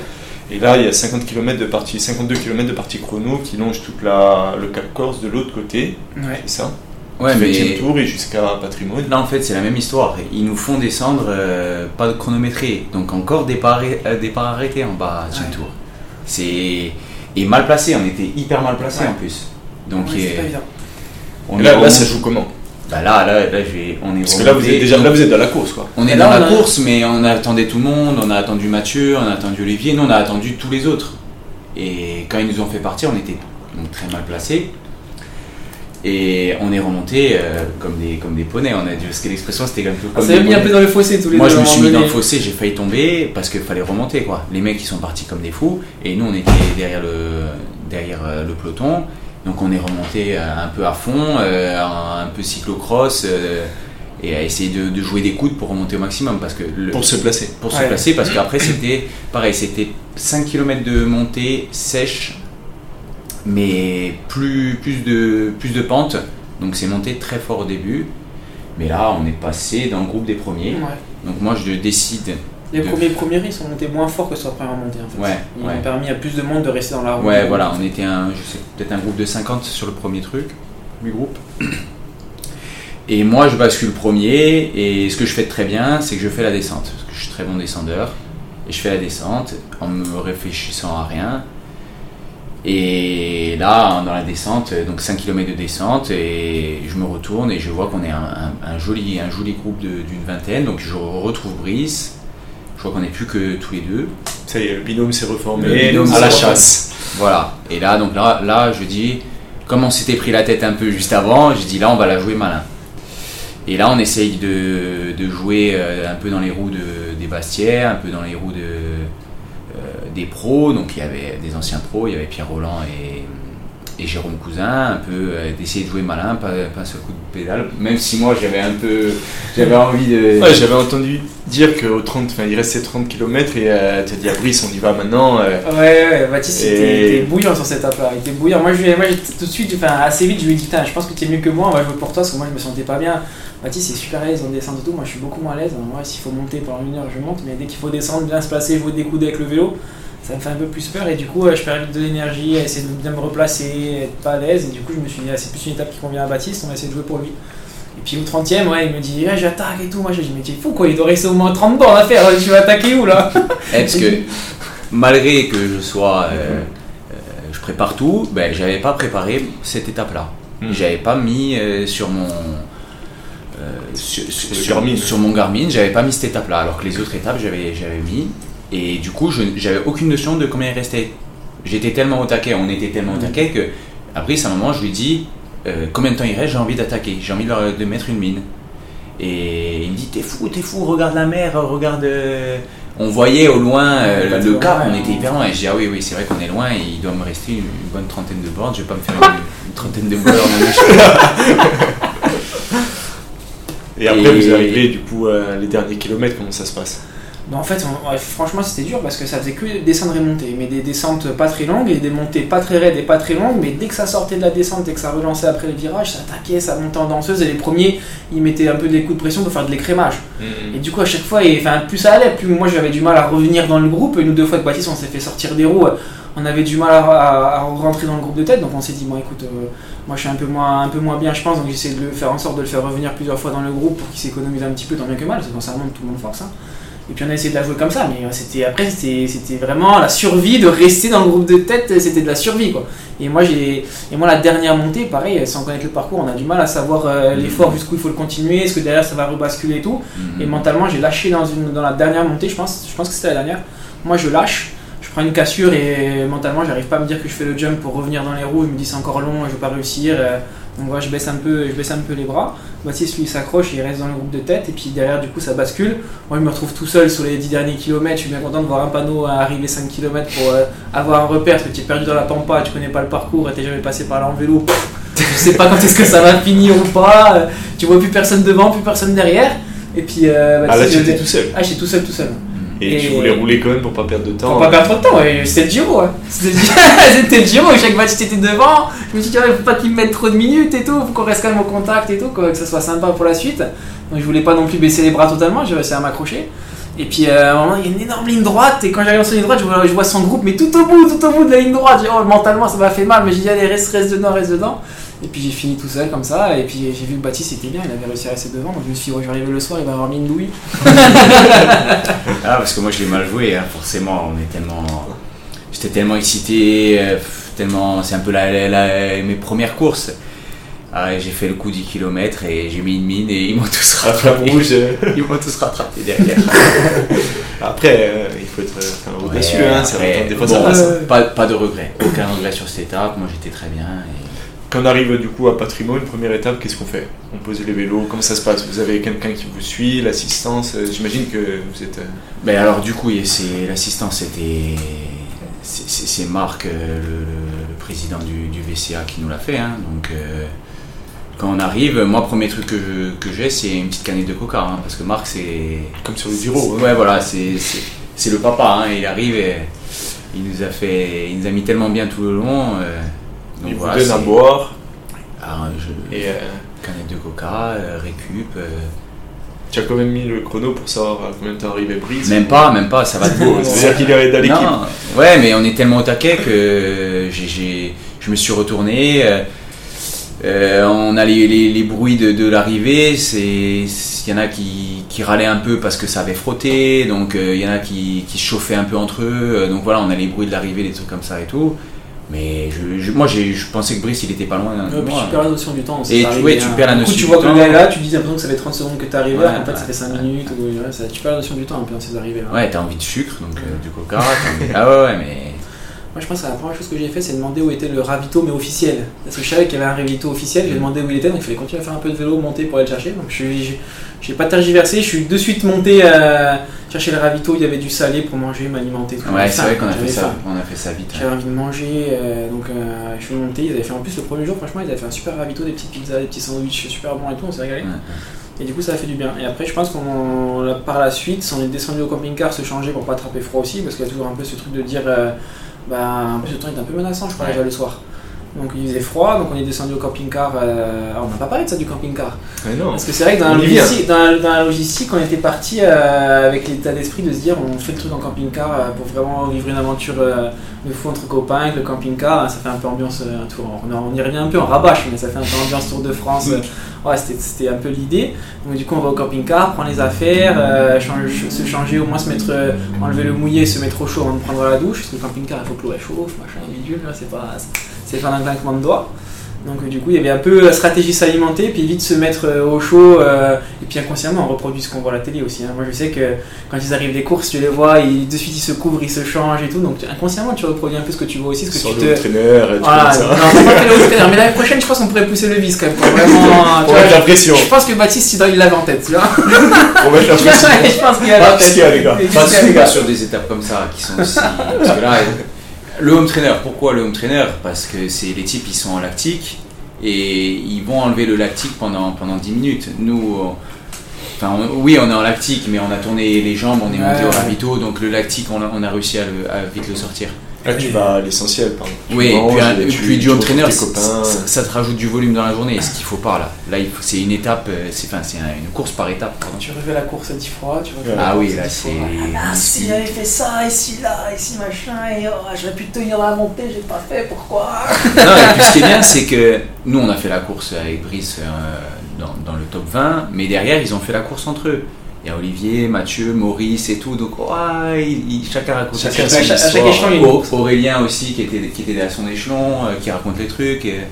S1: Et là, il y a 50 km de partie, 52 km de partie chrono qui longe toute la, le Cap Corse de l'autre côté,
S2: ouais.
S1: c'est ça?
S3: Ouais, mais
S1: tour et jusqu'à Patrimoine.
S3: là, en fait, c'est la même histoire. Ils nous font descendre, euh, pas de chronométré. Donc, encore départ, euh, départ arrêté en bas, Team
S2: Ouais.
S3: Tour. C'est. Et mal placé, on était hyper mal placé
S2: Ouais.
S3: en plus. Donc,
S2: Ouais,
S3: euh,
S2: pas évident.
S3: on
S1: Et
S3: est
S1: là, ça joue comment?
S3: Bah là, là, là, je vais- on est
S1: Parce que là, vous êtes déjà là, vous êtes dans la course, quoi.
S3: On est
S2: Et
S3: dans la
S2: a-
S3: course, mais on attendait tout le monde, on a attendu Mathieu, on a attendu Olivier, nous on a attendu tous les autres. Et quand ils nous ont fait partir, on était donc très mal placés. Et on est remonté euh, comme, des, comme des poneys, on a dit, parce que l'expression c'était un peu
S2: On
S3: comme
S2: s'est
S3: des
S2: même mis un peu dans le fossé tous les
S3: Moi
S2: deux.
S3: je me suis mis dans le fossé, j'ai failli tomber parce qu'il fallait remonter quoi. Les mecs ils sont partis comme des fous et nous on était derrière le, derrière euh, le peloton. Donc on est remonté euh, un peu à fond, euh, un, peu cyclocross euh, et à essayer de, de jouer des coudes pour remonter au maximum parce que le,
S1: Pour se placer.
S3: pour se placer parce qu'après c'était pareil, c'était 5 km de montée sèche mais plus, plus, de, plus de pente. Donc c'est monté très fort au début. Mais là on est passé dans le groupe des premiers.
S2: Ouais.
S3: Donc moi je décide.
S2: Les
S3: de-
S2: premiers premiers ils sont montés moins fort que sur la première montée en fait.
S3: Ouais,
S2: Ils
S3: ouais.
S2: ont permis à plus de monde de rester dans la route.
S3: Ouais, voilà, on était un, je sais, peut-être un groupe de 50 sur le premier truc, du groupe. Et moi, je bascule premier, et ce que je fais de très bien, c'est que je fais la descente, parce que je suis très bon descendeur, et je fais la descente en me réfléchissant à rien. Et là, dans la descente, donc 5 km de descente, et je me retourne et je vois qu'on est un, un- un joli, un joli groupe d'une vingtaine, donc je retrouve Brice, je vois qu'on n'est plus que tous les deux.
S1: Ça y est, le binôme s'est reformé
S3: Le binôme
S1: à la chasse.
S3: Voilà. Et là, donc là, là, je dis, comme on s'était pris la tête un peu juste avant, je dis là, on va la jouer malin. Et là, on essaye de, de jouer euh, un peu dans les roues de, des Bastières, un peu dans les roues de, des pros. Donc il y avait des anciens pros, il y avait Pierre Roland et, et Jérôme Cousin, un peu euh, d'essayer de jouer malin, pas, pas seul coup de pédale. Même si moi, j'avais un peu, j'avais envie de.
S1: Ouais, j'avais entendu dire qu'au 30, enfin, il restait 30 km et euh, tu as dit à Brice, on y va maintenant. euh,
S2: Ouais, ouais, Baptiste
S1: Et-
S2: était, il était bouillant sur cette étape-là. Il était bouillant. Moi, je moi, tout de suite, enfin, assez vite, je lui ai dit Putain, je pense que tu es mieux que moi, on va jouer pour toi parce que moi, je me sentais pas bien. Baptiste, est super à l'aise en descente et tout. Moi, je suis beaucoup moins à l'aise. Moi, s'il faut monter pendant une heure, je monte. Mais dès qu'il faut descendre, bien se placer, jouer des coudes avec le vélo, ça me fait un peu plus peur. Et du coup, euh, je perds vite de l'énergie, à essayer de bien me replacer, être pas à l'aise. Et du coup, je me suis dit Ah, C'est plus une étape qui convient à Baptiste, on va essayer de jouer pour lui. Et puis au 30ème, ouais, il me dit Ouais, j'attaque et tout. Moi, je dis Mais tu es fou quoi, il doit rester au moins 30 bornes à faire. Tu vas attaquer où là?
S3: Eh, parce que malgré que je sois, euh, euh, je prépare tout, ben j'avais pas préparé cette étape-là.
S1: Hmm.
S3: J'avais pas mis euh, sur mon euh, sur, sur- mon Garmin, j'avais pas mis cette étape-là, alors que les autres étapes j'avais j'avais mis. Et du coup, je j'avais aucune notion de combien il restait j'étais tellement au taquet, on était tellement au taquet que après, à un moment, je lui dis euh, combien de temps il reste, j'ai envie d'attaquer, j'ai envie de, leur- de mettre une mine. Et il me dit t'es fou, t'es fou, regarde la mer, regarde. euh, On voyait au loin euh, le cap, on était hyper loin. Et je dis ah oui, oui, c'est vrai qu'on est loin et il doit me rester une, une bonne trentaine de bornes, je vais pas me faire une, une trentaine de bornes en
S1: Et après,
S3: Et-
S1: vous arrivez du coup à les derniers kilomètres, comment ça se passe?
S2: Bah, en fait, on- ouais, franchement, c'était dur parce que ça faisait que descendre et monter. Mais des descentes pas très longues et des montées pas très raides et pas très longues. Mais dès que ça sortait de la descente et que ça relançait après le virage, ça attaquait, ça montait en danseuse. Et les premiers, ils mettaient un peu des coups de pression pour faire de l'écrémage. Et du coup, à chaque fois, et, plus ça allait, plus moi j'avais du mal à revenir dans le groupe. Et nous, deux fois avec Baptiste, on s'est fait sortir des roues. On avait du mal à, à- à rentrer dans le groupe de tête. Donc on s'est dit, bon, écoute, euh, moi je suis un peu, moins, un peu moins bien, je pense. Donc j'essaie de le faire en sorte de le faire revenir plusieurs fois dans le groupe pour qu'il s'économise un petit peu, tant bien que mal. Parce que quand ça remonte, tout le monde force. hein. Et puis on a essayé de la jouer comme ça. Mais euh, c'était après, c'était vraiment la survie de rester dans le groupe de tête. C'était de la survie, quoi. Et moi, j'ai, et moi, la dernière montée, pareil, sans connaître le parcours, on a du mal à savoir euh, l'effort jusqu'où il faut le continuer, est-ce que derrière ça va rebasculer et tout.
S3: Mhm.
S2: Et mentalement, j'ai lâché dans, une, dans la dernière montée, je pense, je pense que c'était la dernière. Moi, je lâche, je prends une cassure et mentalement, j'arrive pas à me dire que je fais le jump pour revenir dans les roues. Je me dis c'est encore long, je vais pas réussir. euh, Donc voilà, je baisse un peu, je baisse un peu les bras. Baptiste lui s'accroche, il reste dans le groupe de tête et puis derrière du coup ça bascule. Moi je me retrouve tout seul sur les 10 derniers kilomètres. Je suis bien content de voir un panneau à arriver 5 km pour euh, avoir un repère parce que tu es perdu dans la pampa, tu connais pas le parcours, t'es jamais passé par là en vélo. Pff, tu sais pas quand est-ce que ça va finir ou pas. euh, Tu vois plus personne devant, plus personne derrière. Et puis euh,
S1: Ah là, tout seul.
S2: ah, j'étais tout seul, tout seul.
S1: Et, tu voulais rouler quand même pour pas perdre de temps.
S2: Pour pas perdre trop de temps, c'était le Giro. hein. C'était le Giro, et chaque Baptiste était devant. Je me suis dit, il faut pas qu'il me mette trop de minutes et tout, faut qu'on reste quand même au contact et tout, quoi, que ça soit sympa pour la suite. Donc je voulais pas non plus baisser les bras totalement, j'ai réussi à m'accrocher. Et puis euh, à un moment, il y a une énorme ligne droite, et quand j'arrive sur la ligne droite, je vois, je vois son groupe, mais tout au bout, tout au bout de la ligne droite. Oh, mentalement, ça m'a fait mal, mais j'ai dit, allez, reste, reste dedans, reste dedans. Et puis j'ai fini tout seul comme ça, et puis j'ai vu que Baptiste était bien, il avait réussi à rester devant, donc je me suis dit, ouais, je vais arriver le soir, il va avoir mis une douille.
S3: Ah, parce que moi je l'ai mal joué, hein, forcément. On est tellement. J'étais tellement excité, euh, tellement. C'est un peu la, la- la- mes premières courses. Ah, j'ai fait le coup 10 km et j'ai mis une mine et ils m'ont tous
S1: flamme
S3: rattrapé.
S1: rouge.
S3: Ils m'ont tous rattrapé derrière.
S1: Après, euh, il faut être euh, enfin, audacieux,
S3: Ouais,
S1: hein, des fois
S3: bon,
S1: ça passe.
S3: pas, pas de regret. Aucun regret sur cette étape. Moi j'étais très bien. et-
S1: Quand on arrive du coup à Patrimoine, première étape, qu'est-ce qu'on fait? On pose les vélos, comment ça se passe? Vous avez quelqu'un qui vous suit, l'assistance? Euh, J'imagine que vous êtes. euh,
S3: Ben alors du coup, l'assistance c'était c'est- Marc, euh, le, le président du, du VCA, qui nous l'a fait. hein. Donc euh, quand on arrive, moi premier truc que j'ai, c'est une petite canette de coca, hein, parce que Marc c'est
S1: Comme sur le Giro. hein.
S3: Ouais, voilà, c'est le papa. il arrive et il nous a fait, il nous a mis tellement bien tout le long. euh, donc
S1: Il vous
S3: voilà,
S1: donne à boire
S3: ah, je-
S1: et euh,
S3: canette de coca, euh, récup. euh,
S1: tu as quand même mis le chrono pour savoir à combien de temps arrivait Brice.
S3: Même pas, même pas, ça va de
S1: Bon, C'est-à-dire qu'il est dans l'équipe.
S3: Non, ouais, mais on est tellement au taquet que j'ai- j'ai- je me suis retourné. euh, euh, on a les, les- les bruits de, de l'arrivée. C'est, il y en a qui, qui râlaient un peu parce que ça avait frotté. Donc euh, il y en a qui, qui se chauffaient un peu entre eux. euh, donc voilà, on a les bruits de l'arrivée, des trucs comme ça et tout. Mais je, je- moi, je pensais que Brice, il était pas loin. de
S2: Ouais, puis
S3: moi.
S2: tu perds la notion du temps.
S3: Et tu- ouais, tu perds la
S2: Du coup,
S3: notion
S2: tu vois que le gars est là, tu dis l'impression que ça fait 30 secondes que t'es arrivé,
S3: Ouais,
S2: en fait ça fait 5
S3: ouais.
S2: minutes, ou, ça- tu perds la notion du temps un peu dans ces arrivées là.
S3: Ouais, t'as envie de sucre, donc euh, du coca. envie- Ah ouais, ouais, mais.
S2: Moi je pense que la première chose que j'ai fait c'est demander où était le ravito mais officiel. Parce que je savais qu'il y avait un ravito officiel, j'ai demandé où il était, donc il fallait continuer à faire un peu de vélo, monter pour aller le chercher. Donc je j'ai pas tergiversé, je suis de suite monté euh, chercher le ravito, il y avait du salé pour manger, m'alimenter. tout.
S3: Ouais, c'est vrai qu'on a fait ça.
S2: faim.
S3: On a fait ça vite.
S2: J'avais envie de manger, euh, donc euh, je suis monté. Ils avaient fait en plus le premier jour, franchement, ils avaient fait un super ravito, des petites pizzas, des petits sandwichs super bons et tout, on s'est régalé.
S3: Ouais.
S2: Et du coup, ça a fait du bien. Et après, je pense qu'on par la suite, on est descendu au camping-car se changer pour pas attraper froid aussi, parce qu'il y a toujours un peu ce truc de dire, euh, bah, un peu ce temps est un peu menaçant, je crois, déjà le soir. Donc il faisait froid, donc on est descendu au camping-car. euh, on n'a pas parlé de ça du camping-car. Parce que c'est vrai que dans la, logistique, dans, la- dans la logistique, on était parti euh, avec l'état d'esprit de se dire on fait le truc en camping-car euh, pour vraiment vivre une aventure de fou entre copains. avec Le camping-car, hein, ça fait un peu ambiance tour. On, on y revient un peu en rabâche, mais ça fait un peu ambiance Tour de France. ouais, c'était un peu l'idée. Donc du coup, on va au camping-car, prendre les affaires, change- se changer, au moins se mettre, enlever le mouillé, se mettre au chaud avant de prendre la douche. Parce que le camping-car, il faut que l'eau chauffe, machin, bidule, là, c'est pas, c'est pas un claquement de doigts. Donc euh, du coup, il y avait un peu la stratégie s'alimenter, puis vite se mettre euh, au chaud, euh, et puis inconsciemment on reproduit ce qu'on voit à la télé aussi. hein. Moi je sais que quand ils arrivent des courses, tu les vois, ils, de suite ils se couvrent, ils se changent et tout, donc tu- inconsciemment tu reproduis un peu ce que tu vois aussi, ce que
S1: Sur
S2: tu
S1: le
S2: te...
S1: traîneur et tout
S2: Voilà, non,
S1: ça.
S2: on va pas faire le traîneur, mais l'année prochaine je pense qu'on pourrait pousser le vis quand même, pour vraiment... tu
S1: Pour
S2: vois,
S1: mettre la pression.
S2: je pense que Baptiste il l'avait en tête, tu vois.
S1: Pour mettre la pression.
S2: je pense qu'il l'avait en
S1: qu'est-ce
S2: tête.
S1: a, les gars
S3: Pas
S2: a,
S3: sur des étapes comme ça qui sont aussi. Parce que là, le home trainer, pourquoi le home trainer? Parce que c'est les types, ils sont en lactique et ils vont enlever le lactique pendant, pendant 10 minutes. Nous, enfin, on- oui, on est en lactique, mais on a tourné les jambes, on est monté
S2: Ouais.
S3: au ravito, donc le lactique, on a, on a réussi à, le- à vite le sortir.
S1: Là, tu vas à l'essentiel, pardon.
S3: Oui, et
S1: manges
S3: puis, un-
S1: et
S3: et
S1: tu-
S3: puis du
S1: tes
S3: ça,
S1: copains.
S3: ça- ça te rajoute du volume dans la journée, ce qu'il faut pas là. Là, c'est une étape, euh, c'est enfin, une course par étape. pardon.
S2: Tu refais la course à 10 fois, tu
S1: Ah
S2: la
S3: oui, là,
S2: 10
S3: c'est-.
S2: Ah, si j'avais fait ça, et si là, et si machin, et oh, j'aurais pu tenir la montée, j'ai pas fait, pourquoi
S3: Non, et puis ce qui est bien, c'est que nous, on a fait la course avec Brice euh, dans, dans le top 20, mais derrière, ils ont fait la course entre eux. Il y a Olivier, Mathieu, Maurice et tout, donc ils- chacun raconte
S1: Chacun
S2: à chaque- à chaque
S1: histoire.
S2: échelon, il.
S3: Aurélien aussi, qui était, qui était à son échelon, euh, qui raconte les trucs. Et,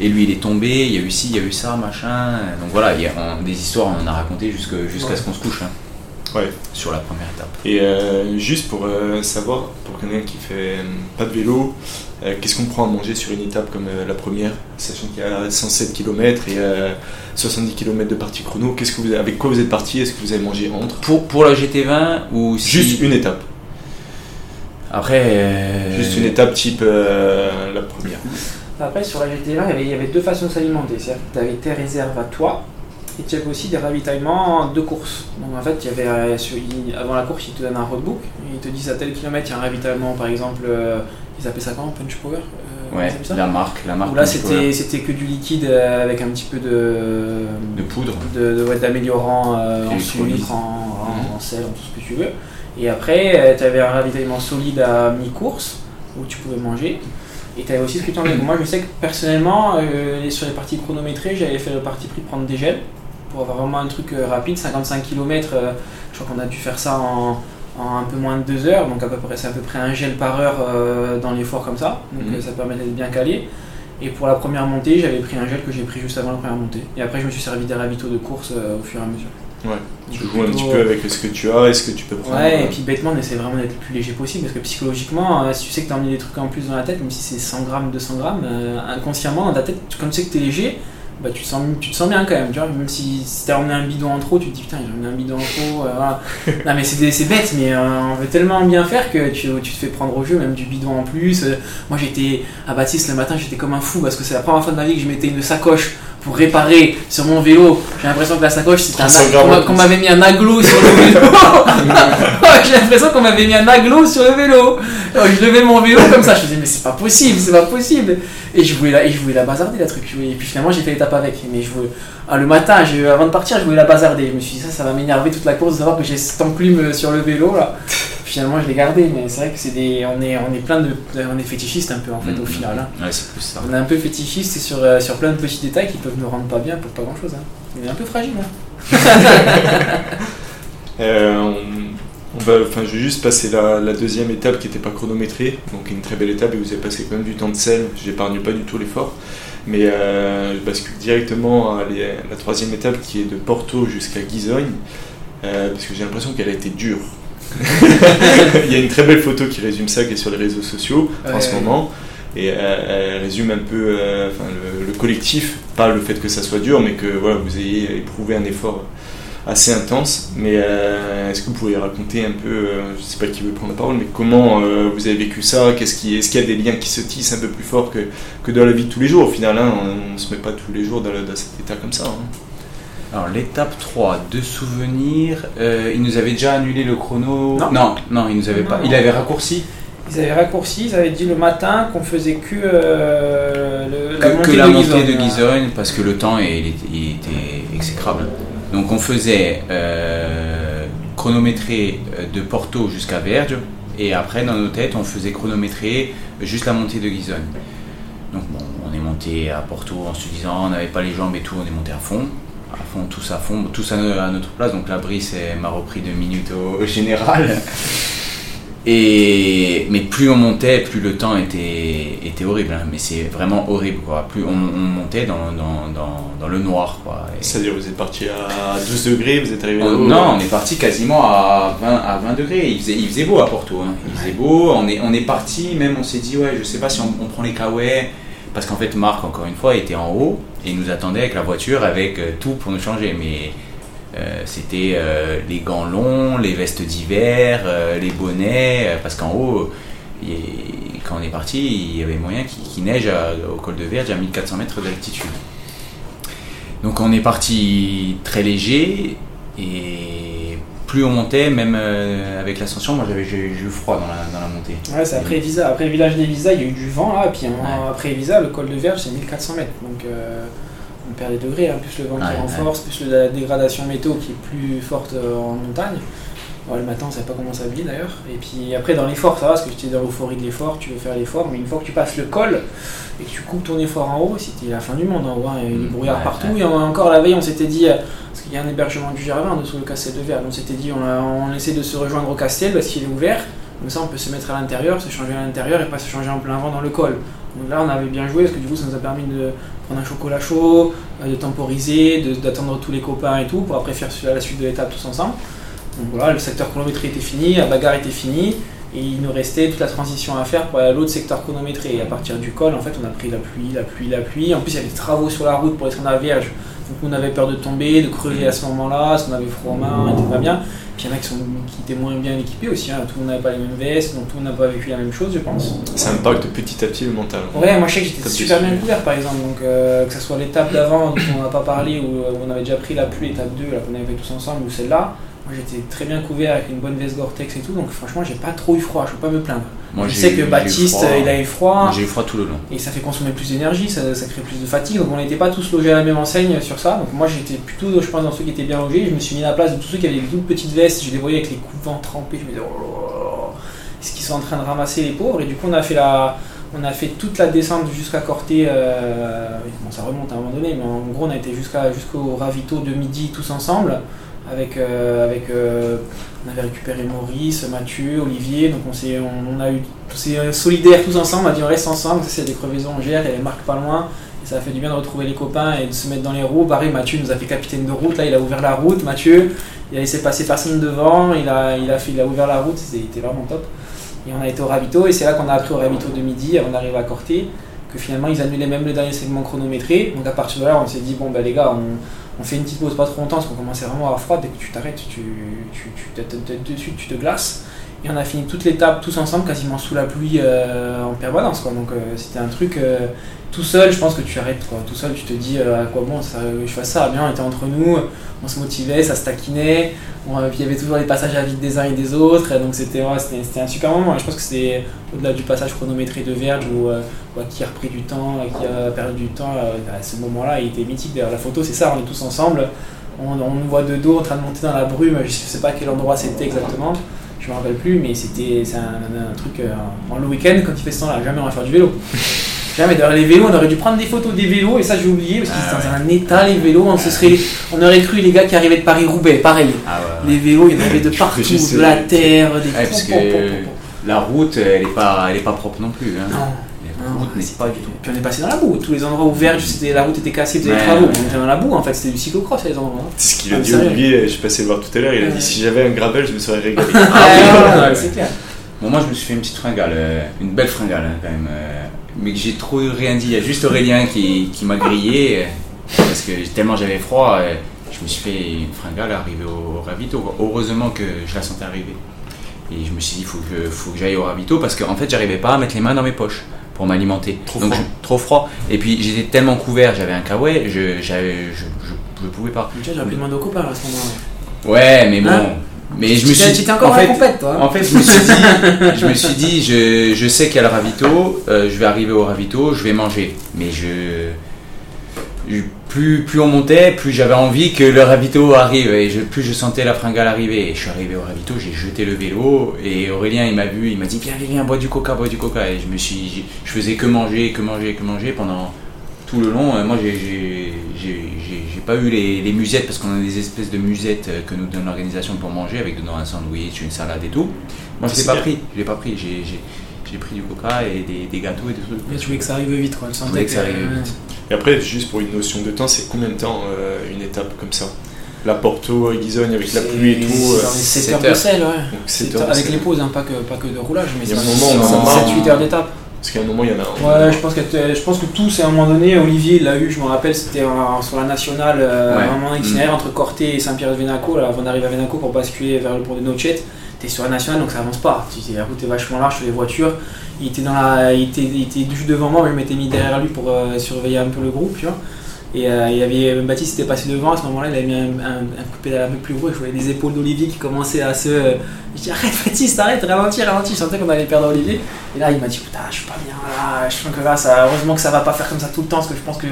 S3: et lui, il est tombé, il y a eu ci, il y a eu ça, machin. Donc voilà, il y a on- des histoires, on en a raconté jusqu'à
S2: Ouais.
S3: ce qu'on se couche hein,
S1: Ouais.
S3: sur la première étape.
S1: Et euh, juste pour euh, savoir, pour quelqu'un qui fait pas de vélo, qu'est-ce qu'on prend à manger sur une étape comme euh, la première, sachant qu'il y a 107 km et euh, 70 km de partie chrono, qu'est-ce que vous, avec quoi vous êtes parti Est-ce que vous avez mangé entre?
S3: Pour, pour la GT20 ou si-
S1: Juste une étape.
S3: Après. euh,
S1: Juste une étape type euh, la première.
S2: Après, sur la GT20, il y avait, il y avait deux façons de s'alimenter. C'est-à-dire que tu avais tes réserves à toi, et tu avais aussi des ravitaillements de course. Donc en fait, il y avait, euh, sur- il- avant la course, ils te donnent un roadbook, et ils te disent à tel kilomètre, il y a un ravitaillement, par exemple, euh, ils appelaient ça comment Punch Power euh,
S3: Ouais, la marque, la marque.
S2: Où là, c'était c'était que du liquide euh, avec un petit peu de.
S3: de poudre.
S2: de, de- ouais, d'améliorant euh, en sucre, en, en-
S3: Mhm.
S2: en sel, en tout ce que tu veux. Et après, tu avais un ravitaillement solide à mi-course où tu pouvais manger. Et tu avais aussi ce que tu enlèves. Moi, je sais que personnellement, euh, sur les parties chronométrées, j'avais fait le parti pris de prendre des gels pour avoir vraiment un truc rapide, 55 km. je crois qu'on a dû faire ça en, en un peu moins de 2 heures, donc à peu près, c'est à peu près un gel par heure euh, dans l'effort comme ça. Donc euh, ça permet d'être bien calé. Et pour la première montée, j'avais pris un gel que j'ai pris juste avant la première montée. Et après, je me suis servi des ravitaux de course euh, au fur et à mesure.
S1: Ouais. Tu joues un petit peu avec ce que tu as et ce que tu peux prendre.
S2: Ouais, et
S1: euh,
S2: puis bêtement, on essaie vraiment d'être le plus léger possible parce que psychologiquement, euh, si tu sais que tu as emmené des trucs en plus dans la tête, même si c'est 100 grammes, 200 grammes, inconsciemment dans ta tête, comme tu sais que tu es léger, bah, tu, te sens, tu te sens bien quand même. Tu vois, même si, si tu as emmené un bidon en trop, tu te dis putain, j'ai emmené un bidon en trop. euh, voilà. non, mais c'est bête, mais euh, on veut tellement bien faire que tu, tu te fais prendre au jeu, même du bidon en plus. Euh, moi, j'étais à Baptiste le matin, j'étais comme un fou parce que c'est la première fois de ma vie que je mettais une sacoche pour réparer sur mon vélo. J'ai l'impression que la sacoche, c'était un
S1: 35 grammes
S2: qu'on m'avait mis un aglo sur le vélo. J'ai l'impression qu'on m'avait mis un aglo sur le vélo. Je levais mon vélo comme ça, je me disais mais c'est pas possible, c'est pas possible. Et je voulais la, et je voulais la bazarder la truc. Et puis finalement j'ai fait l'étape avec. Mais je voulais, ah, le matin, je- avant de partir, je voulais la bazarder. Je me suis dit ça, ça va m'énerver toute la course de savoir que j'ai cette enclume sur le vélo là. Finalement je l'ai gardé, mais c'est vrai que c'est des, on est, on est plein de, on est fétichiste un peu en fait au
S3: Mhm.
S2: final. hein.
S3: Ouais, c'est plus ça.
S2: On est un peu fétichiste sur, euh, sur plein de petits détails qui peuvent nous rendre pas bien pour pas grand chose. Hein. On est un peu fragile. Hein.
S1: Euh, on, on va, enfin, je vais juste passer la, la deuxième étape qui n'était pas chronométrée, donc une très belle étape et vous avez passé quand même du temps de sel. J'épargne pas du tout l'effort, mais euh, je bascule directement à les- la troisième étape qui est de Porto jusqu'à Guizogne, euh, parce que j'ai l'impression qu'elle a été dure. Il y a une très belle photo qui résume ça qui est sur les réseaux sociaux en ce moment. Et euh, elle résume un peu euh, enfin, le, le collectif, pas le fait que ça soit dur, mais que voilà, vous ayez éprouvé un effort assez intense. Mais euh, est-ce que vous pourriez raconter un peu, euh, je sais pas qui veut prendre la parole, mais comment euh, vous avez vécu ça? Qu'est-ce qui, Est-ce qu'il y a des liens qui se tissent un peu plus fort que, que dans la vie de tous les jours? Au final, hein, on ne se met pas tous les jours dans, le- dans cet état comme ça. hein.
S3: Alors l'étape 3, de souvenirs, euh, il nous avait déjà annulé le chrono.
S2: Non.
S3: non, non, il nous avait pas.
S2: Non.
S3: Il avait raccourci
S2: Ils avaient raccourci, ils avaient dit le matin qu'on faisait que, euh, le-
S3: que,
S2: la montée
S3: que la
S2: de
S3: montée de Guizogne parce que le temps il était, il était exécrable. Donc on faisait euh, chronométrer euh, de Porto jusqu'à Verge et après dans nos têtes on faisait chronométrer juste la montée de Guizogne. Donc bon, on est monté à Porto en se disant on n'avait pas les jambes et tout, on est monté à fond. À fond, tous à fond, tous à, no- à notre place. Donc la elle m'a repris deux minutes au, au général. Et, mais plus on montait, plus le temps était, était horrible. hein. Mais c'est vraiment horrible. Quoi. Plus on, on montait dans, dans, dans, dans le noir. Quoi. Et-
S4: C'est-à-dire, vous êtes parti à 12 degrés, vous êtes arrivé
S3: on- Oh, non, on est parti quasiment à 20, à 20 degrés. Il faisait, il faisait beau à Porto. hein. Il faisait beau. On est, on est parti, même on s'est dit, ouais, je sais pas si on, on prend les kawaii. Parce qu'en fait, Marc, encore une fois, était en haut et nous attendait avec la voiture, avec euh, tout pour nous changer. Mais euh, c'était euh, les gants longs, les vestes d'hiver, les bonnets. parce qu'en haut, quand on est parti, il y avait moyen qu'il neige au col de Verge à 1400 mètres d'altitude. Donc on est parti très léger et plus on montait, même euh, avec l'ascension, moi j'avais j'ai eu froid dans la, dans la montée.
S2: Ouais, c'est après Visa. Après le village des Visa, il y a eu du vent là, puis hein,
S3: Ouais.
S2: après Visa, le col de Verge, c'est 1400 mètres. Donc euh, on perd des degrés, hein, plus le vent
S3: Ouais,
S2: qui renforce, plus la dégradation météo qui est plus forte euh, en montagne. Ouais, le matin, on savait pas comment s'habiller d'ailleurs. Et puis après, dans l'effort, ça va, parce que j'étais dans l'euphorie de l'effort, tu veux faire l'effort, mais une fois que tu passes le col et que tu coupes ton effort en haut, c'était la fin du monde en haut. Il y a des
S3: Mm,
S2: brouillards
S3: ouais,
S2: partout. Et on- encore la veille, on s'était dit, euh, parce qu'il y a un hébergement du Gervin en dessous le Castel de Verre, on s'était dit, on, a- on essaie de se rejoindre au Castel parce qu'il est ouvert. Comme ça, on peut se mettre à l'intérieur, se changer à l'intérieur et pas se changer en plein vent dans le col. Donc là, on avait bien joué parce que du coup, ça nous a permis de prendre un chocolat chaud, euh, de temporiser, d'attendre tous les copains et tout pour après faire la suite de l'étape tous ensemble. Donc voilà, le secteur chronométré était fini, la bagarre était finie et il nous restait toute la transition à faire pour aller à l'autre secteur chronométré. Et à partir du col, en fait, on a pris la pluie, la pluie, la pluie. En plus, il y avait des travaux sur la route pour descendre à la Vierge. Donc on avait peur de tomber, de crever à ce moment-là, parce qu'on avait froid aux mains, on était pas bien. Puis il y en a qui, sont, qui étaient moins bien équipés aussi, hein. tout le monde n'avait pas les mêmes vestes, donc tout le monde n'a pas vécu la même chose, je pense.
S4: Ça impacte petit à petit le mental.
S2: Ouais, moi je sais que j'étais super bien couvert par exemple, donc euh, que ce soit l'étape d'avant dont on n'a pas parlé, où euh, on avait déjà pris la pluie, l'étape 2, là qu'on avait fait tous ensemble, ou celle-là, j'étais très bien couvert avec une bonne veste Gore-Tex et tout, donc franchement j'ai pas trop eu froid, je peux pas me plaindre.
S3: Moi,
S2: je sais que Baptiste il a eu froid,
S3: J'ai eu froid tout le long.
S2: et ça fait consommer plus d'énergie, ça, ça crée plus de fatigue, donc on n'était pas tous logés à la même enseigne sur ça, donc moi j'étais plutôt, je pense, dans ceux qui étaient bien logés, je me suis mis à la place de tous ceux qui avaient des toutes petites vestes, je les voyais avec les coups de vent trempés, je me disais, oh est-ce qu'ils sont en train de ramasser les pauvres, et du coup on a fait la... On a fait toute la descente jusqu'à Corté, euh, bon, ça remonte à un moment donné, mais en gros on a été jusqu'à jusqu'au ravito de midi tous ensemble, avec, euh, avec euh, on avait récupéré Maurice, Mathieu, Olivier, donc on, s'est, on, on a eu tous ces euh, solidaires tous ensemble, on a dit on reste ensemble, ça c'est des crevaisons en gère, il y avait Marc pas loin, ça a fait du bien de retrouver les copains et de se mettre dans les roues. Pareil, Mathieu nous a fait capitaine de route, là il a ouvert la route, Mathieu, il a laissé passer personne devant, il a, il a, fait, il a ouvert la route, c'était vraiment top. Et on a été au ravito, et c'est là qu'on a appris au ravito de midi, avant d'arriver à Corté, que finalement ils annulaient même le dernier segment chronométré. Donc à partir de là, on s'est dit, bon bah les gars, on, on fait une petite pause pas trop longtemps parce qu'on commençait vraiment à avoir froid. Dès que tu t'arrêtes, tu, tu, tu, tu- tu- te glaces. Et on a fini toute l'étape tous ensemble, quasiment sous la pluie euh, en permanence. Donc euh, c'était un truc euh, tout seul, je pense que tu arrêtes. Quoi. Tout seul, tu te dis à quoi bon ça, je fasse ça. Bien, on était entre nous, on se motivait, ça se taquinait. Il y avait toujours les passages à vide des uns et des autres. donc c'était ouais, c'était un super moment. Je pense que c'est au-delà du passage chronométré de Verge où, qui a repris du temps, qui a perdu du temps. à ce moment-là, il était mythique. D'ailleurs, la photo, c'est ça, on est tous ensemble. On, on nous voit de dos en train de monter dans la brume. Je sais pas quel endroit c'était exactement. Je me rappelle plus, mais c'était un, un truc euh, en le week-end quand il fait ce temps-là. Jamais on va faire du vélo. Jamais. D'ailleurs, les vélos, on aurait dû prendre des photos des vélos et ça j'ai oublié parce qu'ils
S3: Ah
S2: étaient dans un état les vélos. On se serait, on aurait cru les gars qui arrivaient de Paris Roubaix, pareil.
S3: Ah ouais, ouais.
S2: Les vélos, il y en avait de partout, de la terre, des. Pom.
S3: la route, elle est pas, elle est pas propre non plus. Hein.
S2: Non.
S3: Route n'est
S2: c'est
S3: pas du tout.
S2: Puis on est passé dans la boue. Tous les endroits ouverts, la route était cassée, vous avez des travaux. On était dans la boue en fait, c'était du cyclocross les endroits. hein.
S4: C'est ce qu'il a
S2: Ah,
S4: dit Olivier, je passais le voir tout à l'heure, il a dit si j'avais un gravel, je me serais régalé.
S2: Ah, c'est clair.
S3: Bon, moi, je me suis fait une petite fringale, euh, une belle fringale hein, quand même, euh, mais que j'ai trop rien dit. Il y a juste Aurélien qui, qui m'a grillé euh, parce que tellement j'avais froid, je me suis fait une fringale arrivé au ravito. Heureusement que je la sentais arriver. Et je me suis dit, il faut que, faut que j'aille au ravito parce qu'en fait, j'arrivais pas à mettre les mains dans mes poches pour m'alimenter.
S4: Trop
S3: Donc,
S4: froid.
S3: je- trop froid. Et puis, j'étais tellement couvert, j'avais un kawaii, je, je, je, je pouvais pas.
S2: Déjà, j'aurais pu demander aux copains à ce moment-là.
S3: Ouais, mais bon.
S2: Hein
S3: mais je me suis
S2: Tu étais encore
S3: en
S2: à la
S3: fait,
S2: compète, toi.
S3: en fait, je me suis dit, je, me suis dit, je, je sais qu'il y a le ravito, euh, je vais arriver au ravito, je vais manger. Mais je, je- plus, plus on montait, plus j'avais envie que le ravito arrive. Et je- plus je sentais la fringale arriver. Et je suis arrivé au ravito, j'ai jeté le vélo. Et Aurélien, il m'a vu, il m'a dit, viens, viens, viens, bois du coca, bois du coca. Et je me suis, je faisais que manger, que manger, que manger pendant tout le long, euh, moi j'ai- pas eu les, les musettes parce qu'on a des espèces de musettes euh, que nous donne l'organisation pour manger avec dedans un sandwich, une salade et tout. Moi je l'ai pas pris, je l'ai pas pris. J'ai- J'ai pris du coca et des, des gâteaux et des trucs.
S2: Mais tu voulais que ça arrive vite, quoi. Tu sentais
S3: voulais que ça arrive
S2: euh,
S3: vite.
S4: Et après, juste pour une notion de temps, c'est combien de temps euh, une étape comme ça? La Porto, Guizogne avec la pluie et tout.
S2: c'est
S4: euh,
S2: dans les 7
S3: sept
S2: heures de sel, ouais.
S4: donc
S2: Sept
S4: sept
S2: heures,
S4: heures,
S2: avec les pauses, hein, pas, que, pas que de roulage, mais
S4: Il y a un
S2: c'est
S4: moment où on en a marre.
S2: 7-8 heures d'étape.
S4: Parce qu'à un moment, il y en a.
S2: Ouais, je pense, que, je pense que tous, à un moment donné, Olivier l'a eu, je me rappelle, c'était sur la nationale, euh,
S3: Ouais.
S2: un moment itinéraire entre Corté et Saint-Pierre-de-Vénaco, là, avant d'arriver à Vénaco pour basculer vers le pont de Nochet. T'es sur la nationale donc ça avance pas. La route est vachement large sur les voitures. Il était, il était, il était juste devant moi, mais je m'étais mis derrière lui pour euh, surveiller un peu le groupe, tu vois. Et euh, il y avait Baptiste était passé devant à ce moment-là, il avait mis un, un, un coup de pédale peu plus gros. Je voyais les épaules d'Olivier qui commençaient à se. Je dis arrête Baptiste, arrête, ralentis, ralentis. Je sentais qu'on allait perdre Olivier. Et là il m'a dit putain, je suis pas bien là. Je sens que là, ça, heureusement que ça va pas faire comme ça tout le temps parce que je pense que.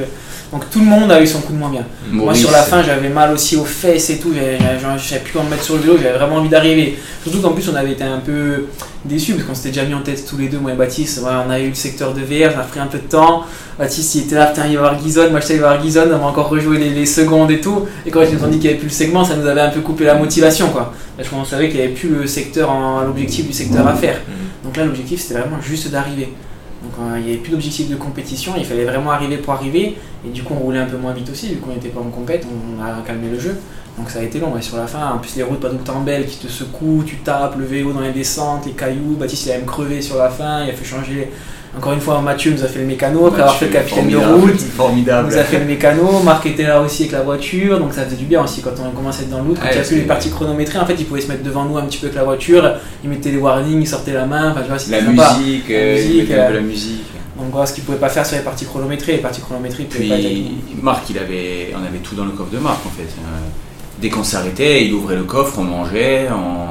S2: Donc tout le monde a eu son coup de moins bien. Moi sur la fin j'avais mal aussi aux fesses et tout, je savais plus comment me mettre sur le vélo, j'avais vraiment envie d'arriver. Surtout qu'en plus on avait été un peu déçus parce qu'on s'était déjà mis en tête tous les deux, moi et Baptiste. On a eu le secteur de VR, on a pris un peu de temps. Baptiste il était là, putain il va y avoir Guizone, moi je savais il va y avoir Guizone, on va encore rejouer les, les secondes et tout. Et quand ils nous ont dit qu'il n'y avait plus le segment, ça nous avait un peu coupé la motivation quoi. Parce qu'on savait qu'il n'y avait plus le secteur en l'objectif du secteur à faire. Donc là, l'objectif, c'était vraiment juste d'arriver. Donc euh, il n'y avait plus d'objectif de compétition, il fallait vraiment arriver pour arriver. Et du coup, on roulait un peu moins vite aussi, vu qu'on n'était pas en compète, on, on a calmé le jeu. Donc ça a été long. Et sur la fin, en plus, les routes pas tout le temps belles qui te secouent, tu tapes le vélo dans les descentes, les cailloux. Baptiste, il a même crevé sur la fin, il a fait changer. Encore une fois, Mathieu nous a fait le mécano, après avoir fait le capitaine de route.
S3: Formidable.
S2: Il nous a fait le mécano, Marc était là aussi avec la voiture, donc ça faisait du bien aussi quand on commençait à être dans le loot. Quand il n'y a plus les parties chronométrées, en fait, il pouvait se mettre devant nous un petit peu avec la voiture, il mettait les warnings, il sortait la main, enfin tu vois, c'était
S3: La
S2: sympa.
S3: musique,
S2: La
S3: euh, il
S2: musique,
S3: mettait un peu
S2: euh,
S3: la musique.
S2: Donc voilà ce qu'il pouvait pas faire sur les parties chronométrées. Les parties chronométrées, il pas
S3: Puis. Marc, il avait, on avait tout dans le coffre de Marc en fait. Euh, Dès qu'on s'arrêtait, il ouvrait le coffre, on mangeait, on,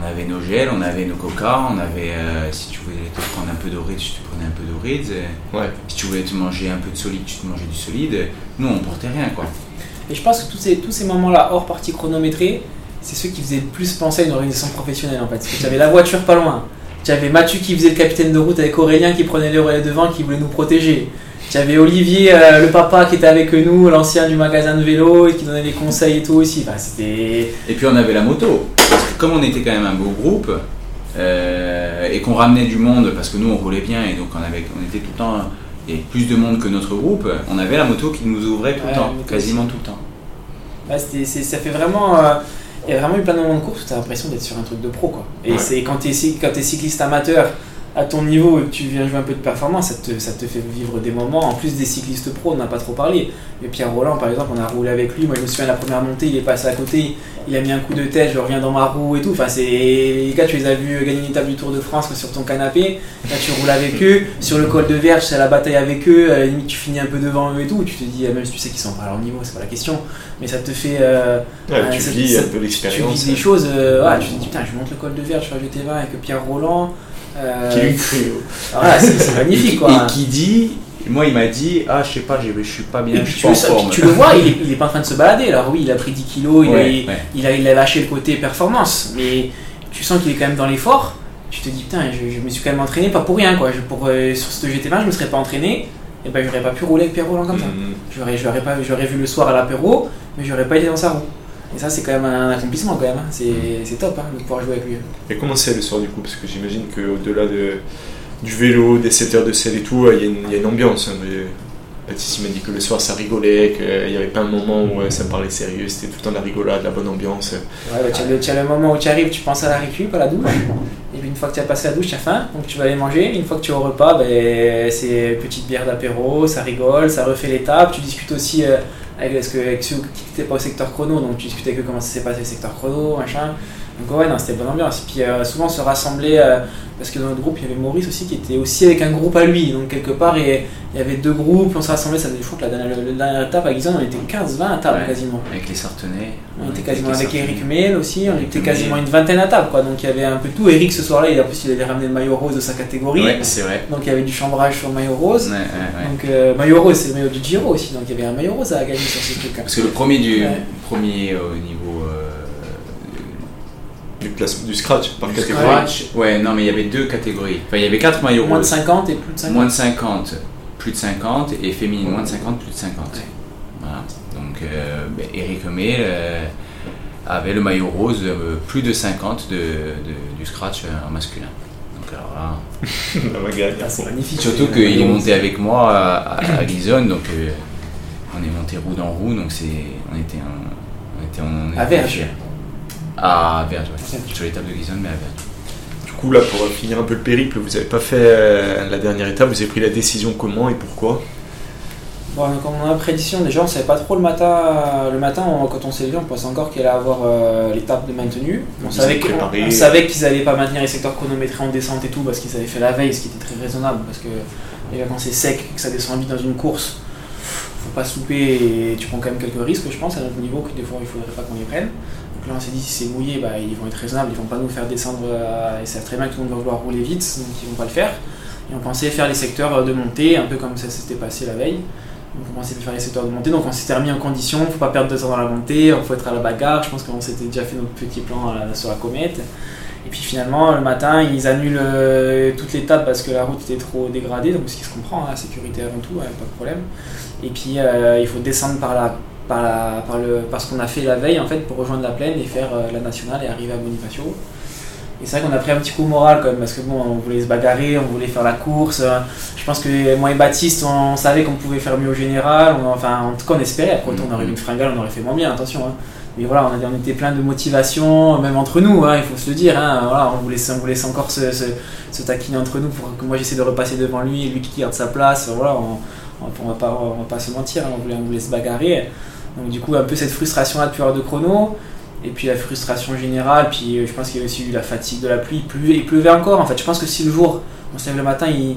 S3: on avait nos gels, on avait nos coca, on avait, euh, si tu voulais te prendre un peu de riz, tu te prenais un peu de riz.
S4: Ouais.
S3: Si tu voulais te manger un peu de solide, tu te mangeais du solide. Nous, on portait rien quoi.
S2: Et je pense que tous ces, tous ces moments-là, hors partie chronométrée, c'est ceux qui faisaient le plus penser à une organisation professionnelle en fait. Parce que tu avais la voiture pas loin. Tu avais Mathieu qui faisait le capitaine de route avec Aurélien qui prenait les relais devant, qui voulait nous protéger. Tu avais Olivier, euh, le papa qui était avec nous, l'ancien du magasin de vélo, et qui donnait des conseils et tout aussi. Enfin, c'était.
S3: Et puis on avait la moto. Comme on était quand même un beau groupe, euh, et qu'on ramenait du monde, parce que nous on roulait bien, et donc on, avait, on était tout le temps, et plus de monde que notre groupe, on avait la moto qui nous ouvrait tout
S2: Ouais,
S3: le temps, quasiment tout le temps.
S2: Ouais, c'est- ça fait vraiment. euh, Il y a vraiment eu plein de moments de course où tu as l'impression d'être sur un truc de pro. Quoi. Et
S4: Ouais.
S2: c'est quand tu es, cycliste amateur à ton niveau et que tu viens jouer un peu de performance, ça te, ça te fait vivre des moments. En plus des cyclistes pro, on n'a pas trop parlé. Mais Pierre Roland, par exemple, on a roulé avec lui. Moi, je me souviens, la première montée, il est passé à côté, il a mis un coup de tête, je reviens dans ma roue et tout. Enfin, c'est les gars, tu les as vus gagner une étape du Tour de France sur ton canapé. Là, tu roules avec eux. Sur le col de Verge, c'est la bataille avec eux. À la limite, tu finis un peu devant eux et tout. Tu te dis, même si tu sais qu'ils sont pas à leur niveau, c'est pas la question. Mais ça te fait. euh,
S4: Ouais,
S2: Ouais,
S4: tu
S2: ça-
S4: vis
S2: ça-
S4: un peu
S2: tu
S4: l'expérience.
S2: vis des choses, euh, ouais, tu te dis putain, je monte le col de verre, je fais GT20 avec Pierre Roland. Euh,
S4: Qui lui crie.
S2: voilà, c'est magnifique quoi.
S3: Et qui dit, moi il m'a dit, ah je sais pas, je suis pas bien, je suis
S2: tu,
S3: pas
S2: le,
S3: en
S2: sais-
S3: forme.
S2: tu le vois, il est, il est pas en train de se balader. Alors oui, il a pris 10 kilos, il, a,
S3: Ouais,
S2: il, a, il a lâché le côté performance, mais tu sens qu'il est quand même dans l'effort. Tu te dis putain, je, je me suis quand même entraîné, pas pour rien quoi. Je, pour, euh, sur ce GT20, je me serais pas entraîné, et ben j'aurais pas pu rouler avec Pierre Roland comme ça.
S4: Mhm.
S2: J'aurais, j'aurais, pas, j'aurais vu le soir à l'apéro, mais j'aurais pas été dans sa roue. Et ça, c'est quand même un accomplissement quand même. hein. C'est, c'est top hein, de pouvoir jouer avec lui.
S4: Et comment c'est le soir du coup? Parce que j'imagine qu'au-delà de, du vélo, des 7 heures de selle et tout, il y, a une- il y a une ambiance. hein. Mais m'a dit que le soir ça rigolait, qu'il n'y avait pas un moment où euh, ça parlait sérieux, c'était tout le temps de la rigolade, de la bonne ambiance.
S2: Ouais, bah, tu, as le, tu as le moment où tu arrives, tu penses à la récup, à la douche. Et puis une fois que tu as passé la douche, tu as faim, donc tu vas aller manger. Une fois que tu es au repas, ben, c'est petite bière d'apéro, ça rigole, ça refait l'étape. Tu discutes aussi euh, avec, parce que, avec ceux qui pas au secteur chrono, donc tu discutes avec eux comment ça s'est passé le secteur chrono, machin. Donc ouais, non, c'était bonne ambiance. Puis euh, souvent on se rassemblait, euh, parce que dans notre groupe, il y avait Maurice aussi qui était aussi avec un groupe à lui. Donc quelque part, et- il y avait deux groupes, on se rassemblait, ça faisait, je crois que la dernière, la dernière étape à Guizon, on était 15-20 à table
S3: Ouais.
S2: quasiment.
S3: Avec les Sartenais.
S2: On était
S3: était
S2: quasiment avec
S3: les
S2: Eric. Mail aussi, on
S3: Eric
S2: était quasiment une vingtaine à table quoi, donc il y avait un peu tout. Eric ce soir-là, il, en plus il avait ramené le maillot rose de sa catégorie,
S3: Ouais, c'est vrai.
S2: donc il y avait du chambrage sur le maillot rose.
S3: Ouais, ouais, ouais.
S2: Donc euh, maillot rose c'est le maillot du Giro aussi, donc il y avait un maillot rose à gagner sur ce truc.
S3: Parce que le premier du premier au niveau
S4: Du, scratch par
S3: du
S4: catégorie.
S3: scratch, ouais, non mais il y avait deux catégories. Enfin, il y avait quatre maillots
S2: Moins de
S3: roses.
S2: 50 et plus de 50.
S3: Moins de 50. plus de 50 et féminine moins de 50, plus de 50. Voilà. Donc euh, ben, Eric Homé euh, avait le maillot rose euh, plus de 50 de, de- du scratch euh, en masculin. Donc alors là.
S2: Ah, c'est magnifique.
S3: surtout qu'il est monté avec moi à, à, à Glisonne, donc euh, on est monté roue dans roue, donc c'est, on était, un- on était, on
S2: À
S3: était fiers. À Verges, ouais.
S2: Verges.
S3: Sur l'étape de Glisonne, mais à Verges.
S1: Du coup, là, pour finir un peu le périple, vous n'avez pas fait euh, la dernière étape, vous avez pris la décision comment et pourquoi?
S2: Bon, donc on a prédiction, déjà on savait pas trop le matin, le matin on- quand on s'est levé, on pensait encore qu'il allait avoir euh, l'étape de maintenue. On savait, qu'ils allaient pas maintenir les secteurs chronométrés en descente et tout parce qu'ils avaient fait la veille, ce qui était très raisonnable parce que déjà, quand c'est sec et que ça descend vite dans une course, faut pas se louper et tu prends quand même quelques risques, je pense, à notre niveau, que des fois il faudrait pas qu'on les prenne. Donc là on s'est dit si c'est mouillé, bah, ils vont être raisonnables, ils vont pas nous faire descendre, euh, ils savent très bien que tout le monde va vouloir rouler vite, donc ils vont pas le faire. Et on pensait faire les secteurs de montée, un peu comme ça s'était passé la veille. Donc on à faire les secteurs de montée, donc on s'était remis en condition, faut pas perdre de temps dans la montée, il faut être à la bagarre, je pense qu'on s'était déjà fait notre petit plan euh, sur la comète. Et puis finalement, le matin, ils annulent euh, toute l'étape parce que la route était trop dégradée, donc ce qui se comprend, hein, la sécurité avant tout, ouais, pas de problème. Et puis euh, il faut descendre par, la, par, la, par, le, par ce qu'on a fait la veille en fait pour rejoindre la plaine et faire euh, la nationale et arriver à Bonifacio. Et c'est vrai qu'on a pris un petit coup moral quand même parce que bon, on voulait se bagarrer, on voulait faire la course. Je pense que moi et Baptiste, on savait qu'on pouvait faire mieux au général. on- enfin, en tout cas, on espérait. Après, on aurait eu une fringale, on aurait fait moins bien, attention. hein. Mais voilà, on, était plein de motivation, même entre nous, hein, il faut se le dire. hein. Voilà, on, voulait, on voulait encore se, se, se taquiner entre nous pour que moi j'essaie de repasser devant lui lui qui garde sa place. Voilà, on, on, on va, pas, on va pas se mentir, on, voulait, on voulait se bagarrer. Donc, du coup, un peu cette frustration-là de heures de chrono. Et puis la frustration générale, puis euh, je pense qu'il y a aussi eu la fatigue de la pluie, il pleuvait, il pleuvait encore en fait. Je pense que si le jour, on se lève le matin, il,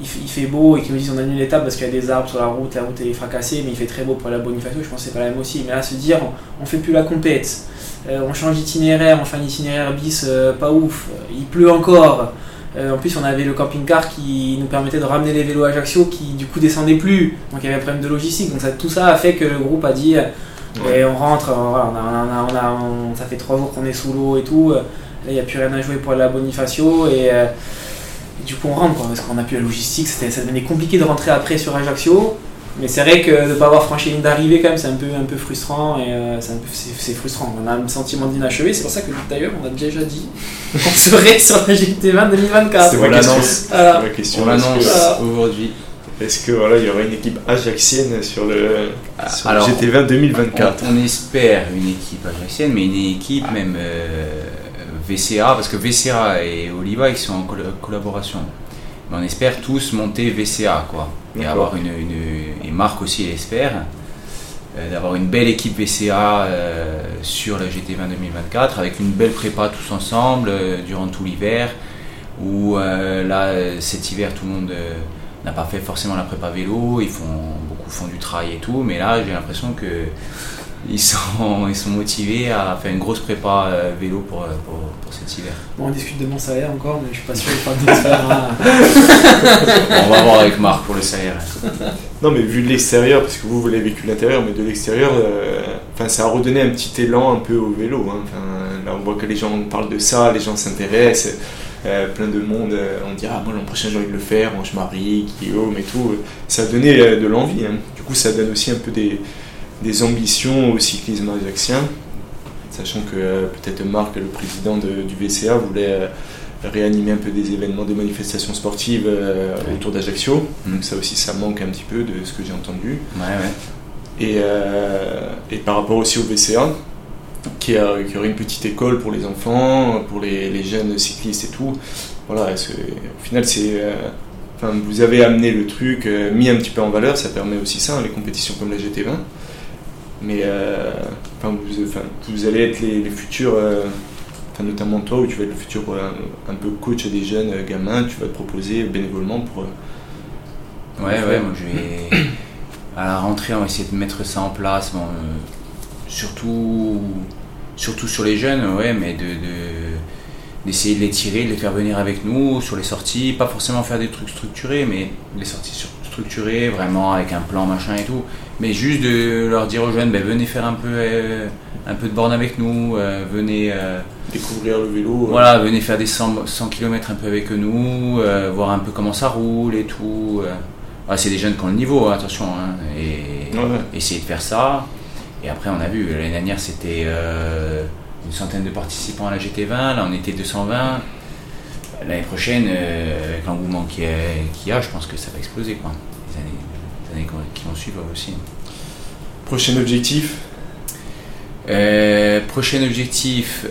S2: il, fait- beau et qu'ils me disent on annule l'étape parce qu'il y a des arbres sur la route, la route est fracassée, mais il fait très beau pour la Bonifacio, je pense que c'est pas la même aussi. Mais là, se dire on, fait plus la compète, euh, on change d'itinéraire, on fait un itinéraire bis euh, pas ouf, il pleut encore. Euh, en plus, on avait le camping-car qui nous permettait de ramener les vélos à Ajaccio qui du coup descendaient plus, donc il y avait un problème de logistique. Donc ça, tout ça a fait que le groupe a dit et on rentre, euh, voilà, on a, on a- on a- on- ça fait trois jours qu'on est sous l'eau et tout. euh, Là, il n'y a plus rien à jouer pour la Bonifacio. Et, euh, et du coup, on rentre, quoi, parce qu'on n'a plus la logistique. Ça devenait compliqué de rentrer après sur Ajaccio. Mais c'est vrai que de ne pas avoir franchi la ligne d'arrivée, quand même, c'est un peu, un peu frustrant. Et euh, c'est, un peu- c'est- c'est frustrant. On a un sentiment d'inachevé. C'est pour ça que d'ailleurs, on a déjà dit qu'on serait sur la GT20 2024.
S1: C'est question.
S3: l'annonce.
S2: Voilà.
S1: C'est ma question.
S3: On l'annonce
S1: que-
S3: aujourd'hui.
S1: Est-ce que voilà, il y aura une équipe ajaxienne sur le, sur le
S3: Alors,
S1: GT20 2024
S3: On, on espère une équipe ajaxienne, mais une équipe même euh, VCA, parce que VCA et Oliva ils sont en colla- collaboration. Mais on espère tous monter VCA, quoi. Et avoir une, une- Marc aussi l'espère, euh, d'avoir une belle équipe VCA euh, sur la GT20 2024, avec une belle prépa tous ensemble euh, durant tout l'hiver, où là, cet hiver, tout le monde n'a pas fait forcément la prépa vélo, ils font beaucoup font du trail et tout, mais là j'ai l'impression que ils sont, ils sont motivés à faire une grosse prépa euh, vélo pour, euh, pour, pour cet hiver.
S2: Bon, on discute de mon salaire encore, mais je suis pas sûr de pas de faire. hein.
S3: On va voir avec Marc pour le salaire.
S1: Non, mais vu de l'extérieur, parce que vous, vous l'avez vécu de l'intérieur, mais de l'extérieur, euh, enfin, ça a redonné un petit élan un peu au vélo. hein. Enfin, là, on voit que les gens parlent de ça, les gens s'intéressent. euh, plein de monde, euh, on dit Ah, moi l'an prochain j'ai envie de le faire, moi je marie, Guillaume et tout. Ça a donné euh, de l'envie. hein. Du coup, ça donne aussi un peu des, des ambitions au cyclisme ajaxien. Sachant que euh, peut-être Marc, le président de- du VCA, voulait euh, réanimer un peu des événements, des manifestations sportives euh,
S3: Ouais.
S1: autour d'Ajaccio. Donc ça aussi, ça manque un petit peu de ce que j'ai entendu.
S3: Ouais, ouais.
S1: Et, et par rapport aussi au VCA, qui, a, qui aurait une petite école pour les enfants, pour les, les jeunes cyclistes et tout. Voilà, au final, c'est. Enfin, vous avez amené le truc, mis un petit peu en valeur, ça permet aussi ça, hein, les compétitions comme la GT20. Mais euh, enfin, vous, enfin, vous allez être les, les futurs, euh, enfin, notamment toi, où tu vas être le futur euh, un peu coach des jeunes gamins, tu vas te proposer bénévolement pour.
S3: Ouais, ouais, moi je vais. À la rentrée, on va essayer de mettre ça en place. Bon, surtout, surtout sur les jeunes, ouais, mais de. de- d'essayer de les tirer, de les faire venir avec nous sur les sorties, pas forcément faire des trucs structurés, mais des sorties sur- structurées, vraiment avec un plan machin et tout, mais juste de leur dire aux jeunes, ben, venez faire un peu, euh, un peu de borne avec nous, euh, venez, euh,
S1: découvrir le vélo.
S3: voilà, venez faire des 100, 100 km un peu avec nous, voir un peu comment ça roule et tout. Ah, c'est des jeunes qui ont le niveau, hein, attention. hein, et
S4: Ouais,
S3: essayer de faire ça. Et après, on a vu, l'année dernière, c'était une centaine de participants à la GT20. Là, on était 220. L'année prochaine, euh, avec l'engouement qu'il y, a- qu'il y a, je pense que ça va exploser. Quoi. Les années, les années qui vont suivre aussi.
S4: Prochain objectif
S3: Euh, prochain objectif,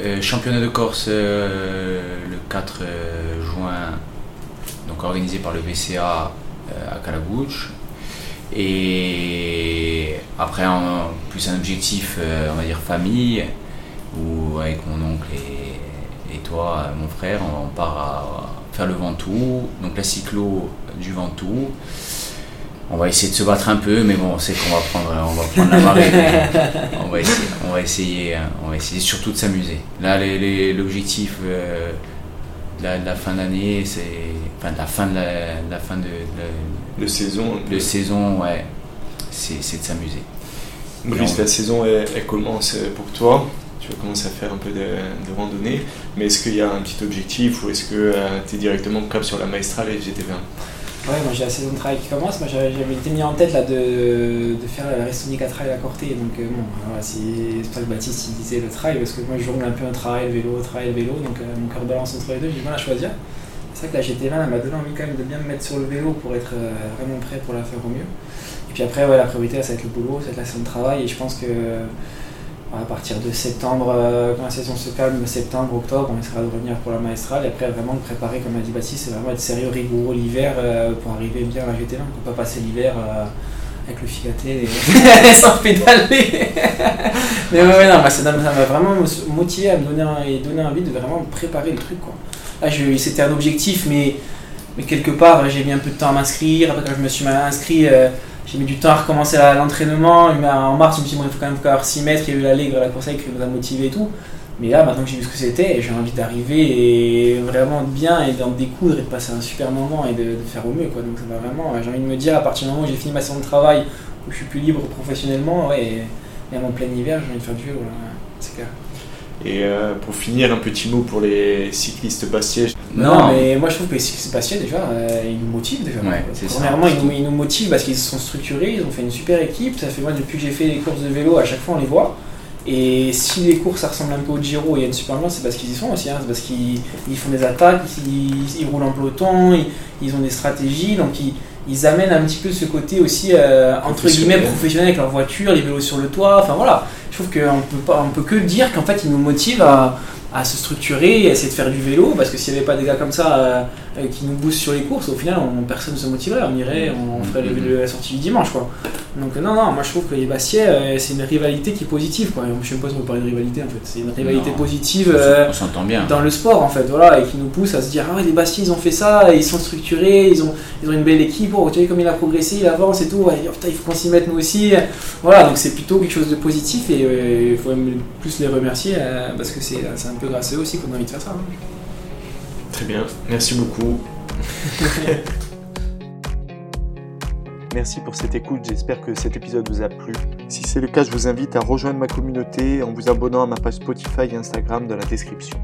S3: euh, championnat de Corse euh, le 4 euh, juin, donc organisé par le VCA à Calagouche. Et après, en, plus un objectif, on va dire famille, où avec mon oncle et toi, mon frère, on, part à faire le Ventoux, donc la cyclo du Ventoux. On va essayer de se battre un peu, mais bon, on sait qu'on va prendre, on va prendre la marée. on va essayer, on va essayer, hein, on va essayer surtout de s'amuser. Là, l'objectif euh, de, la, de la fin d'année, c'est, enfin de la fin de la, de la fin de, de
S4: de saison
S3: la- de saison, ouais, c'est, c'est de s'amuser.
S4: Brice, la saison elle, elle commence pour toi. Tu vas commencer à faire un peu de, randonnée. Mais est-ce qu'il y a un petit objectif ou est-ce que tu es directement cap sur la Maestrale et GT20
S2: Ouais, moi j'ai la saison de travail qui commence. Moi j'avais été mis en tête là, de, faire la Restonica Trail à Corté. Donc euh, bon, c'est ça que Baptiste il disait le trail parce que moi je jongle un peu un trail, vélo, trail, vélo. Donc euh, mon cœur balance entre les deux, j'ai du mal à choisir. C'est vrai que la GT20 elle m'a donné envie quand même de bien me mettre sur le vélo pour être euh, vraiment prêt pour la faire au mieux. Et puis après, ouais, la priorité ça va être le boulot, ça va être la saison de travail. Et je pense que à partir de septembre, euh, quand la saison se calme, septembre, octobre, on essaiera de revenir pour la maestrale et après vraiment de préparer, comme a dit Baptiste, c'est vraiment être sérieux, rigoureux l'hiver euh, pour arriver bien à la GT1. On peut pas passer l'hiver euh, avec le figaté et sans pédaler. Mais ouais, non, moi, ça m'a vraiment motivé à me donner, un- et donner envie de vraiment préparer le truc. Là, c'était un objectif, mais, mais quelque part, j'ai mis un peu de temps à m'inscrire. Après, quand je me suis inscrit, j'ai mis du temps à recommencer l'entraînement. En mars, je me dit, bon, il faut quand même encore s'y mettre. Il y a eu la Ligue, la course qui nous a motivé et tout. Mais là, maintenant que j'ai vu ce que c'était, j'ai envie d'arriver et vraiment bien et d'en découdre et de passer un super moment et de, faire au mieux. Quoi. Donc, ça va vraiment, j'ai envie de me dire, à partir du moment où j'ai fini ma saison de travail, où je suis plus libre professionnellement, ouais, et, et à mon plein hiver, j'ai envie de faire du vélo. C'est clair.
S4: Et euh, pour finir, un petit mot pour les cyclistes bastiais.
S2: Non, mais moi je trouve que les cyclistes passionnés déjà, euh, ils nous motivent déjà.
S3: Ouais, c'est ça.
S2: Premièrement, ils nous, ils nous motivent parce qu'ils sont structurés, ils ont fait une super équipe. Ça fait moi depuis que j'ai fait les courses de vélo, à chaque fois on les voit. Et si les courses ça ressemble un peu au Giro et il y a une super ambiance, c'est parce qu'ils y sont aussi. hein. C'est parce qu'ils ils font des attaques, ils, ils roulent en peloton, ils, ils ont des stratégies, donc ils, ils amènent un petit peu ce côté aussi euh, entre guillemets
S4: Professionnel.
S2: avec leur voiture, les vélos sur le toit. Enfin voilà, je trouve qu'on peut pas, on peut que dire qu'en fait ils nous motivent à, à se structurer, à essayer de faire du vélo, parce que s'il n'y avait pas des gars comme ça euh, qui nous boostent sur les courses, au final on, personne ne se motiverait, on irait, on ferait le- le- la sortie du dimanche quoi. Donc non, non, moi je trouve que les Bastiais, euh, c'est une rivalité qui est positive quoi. Je sais pas si on peut parler de rivalité en fait, c'est une rivalité
S3: Non.
S2: positive. euh,
S3: on bien.
S2: dans le sport en fait voilà et qui nous pousse à se dire ah ouais les Bastiers ils ont fait ça ils sont structurés ils ont ils ont une belle équipe oh tu vois comme il a progressé il avance et tout ouais, oh, putain, il faut qu'on s'y mette nous aussi voilà donc c'est plutôt quelque chose de positif et euh, il faut même plus les remercier euh, parce que c'est c'est un peu grâce à eux aussi qu'on a envie de faire ça hein.
S4: Très bien, merci beaucoup.
S1: Merci pour cette écoute, j'espère que cet épisode vous a plu. Si c'est le cas, je vous invite à rejoindre ma communauté en vous abonnant à ma page Spotify et Instagram dans la description.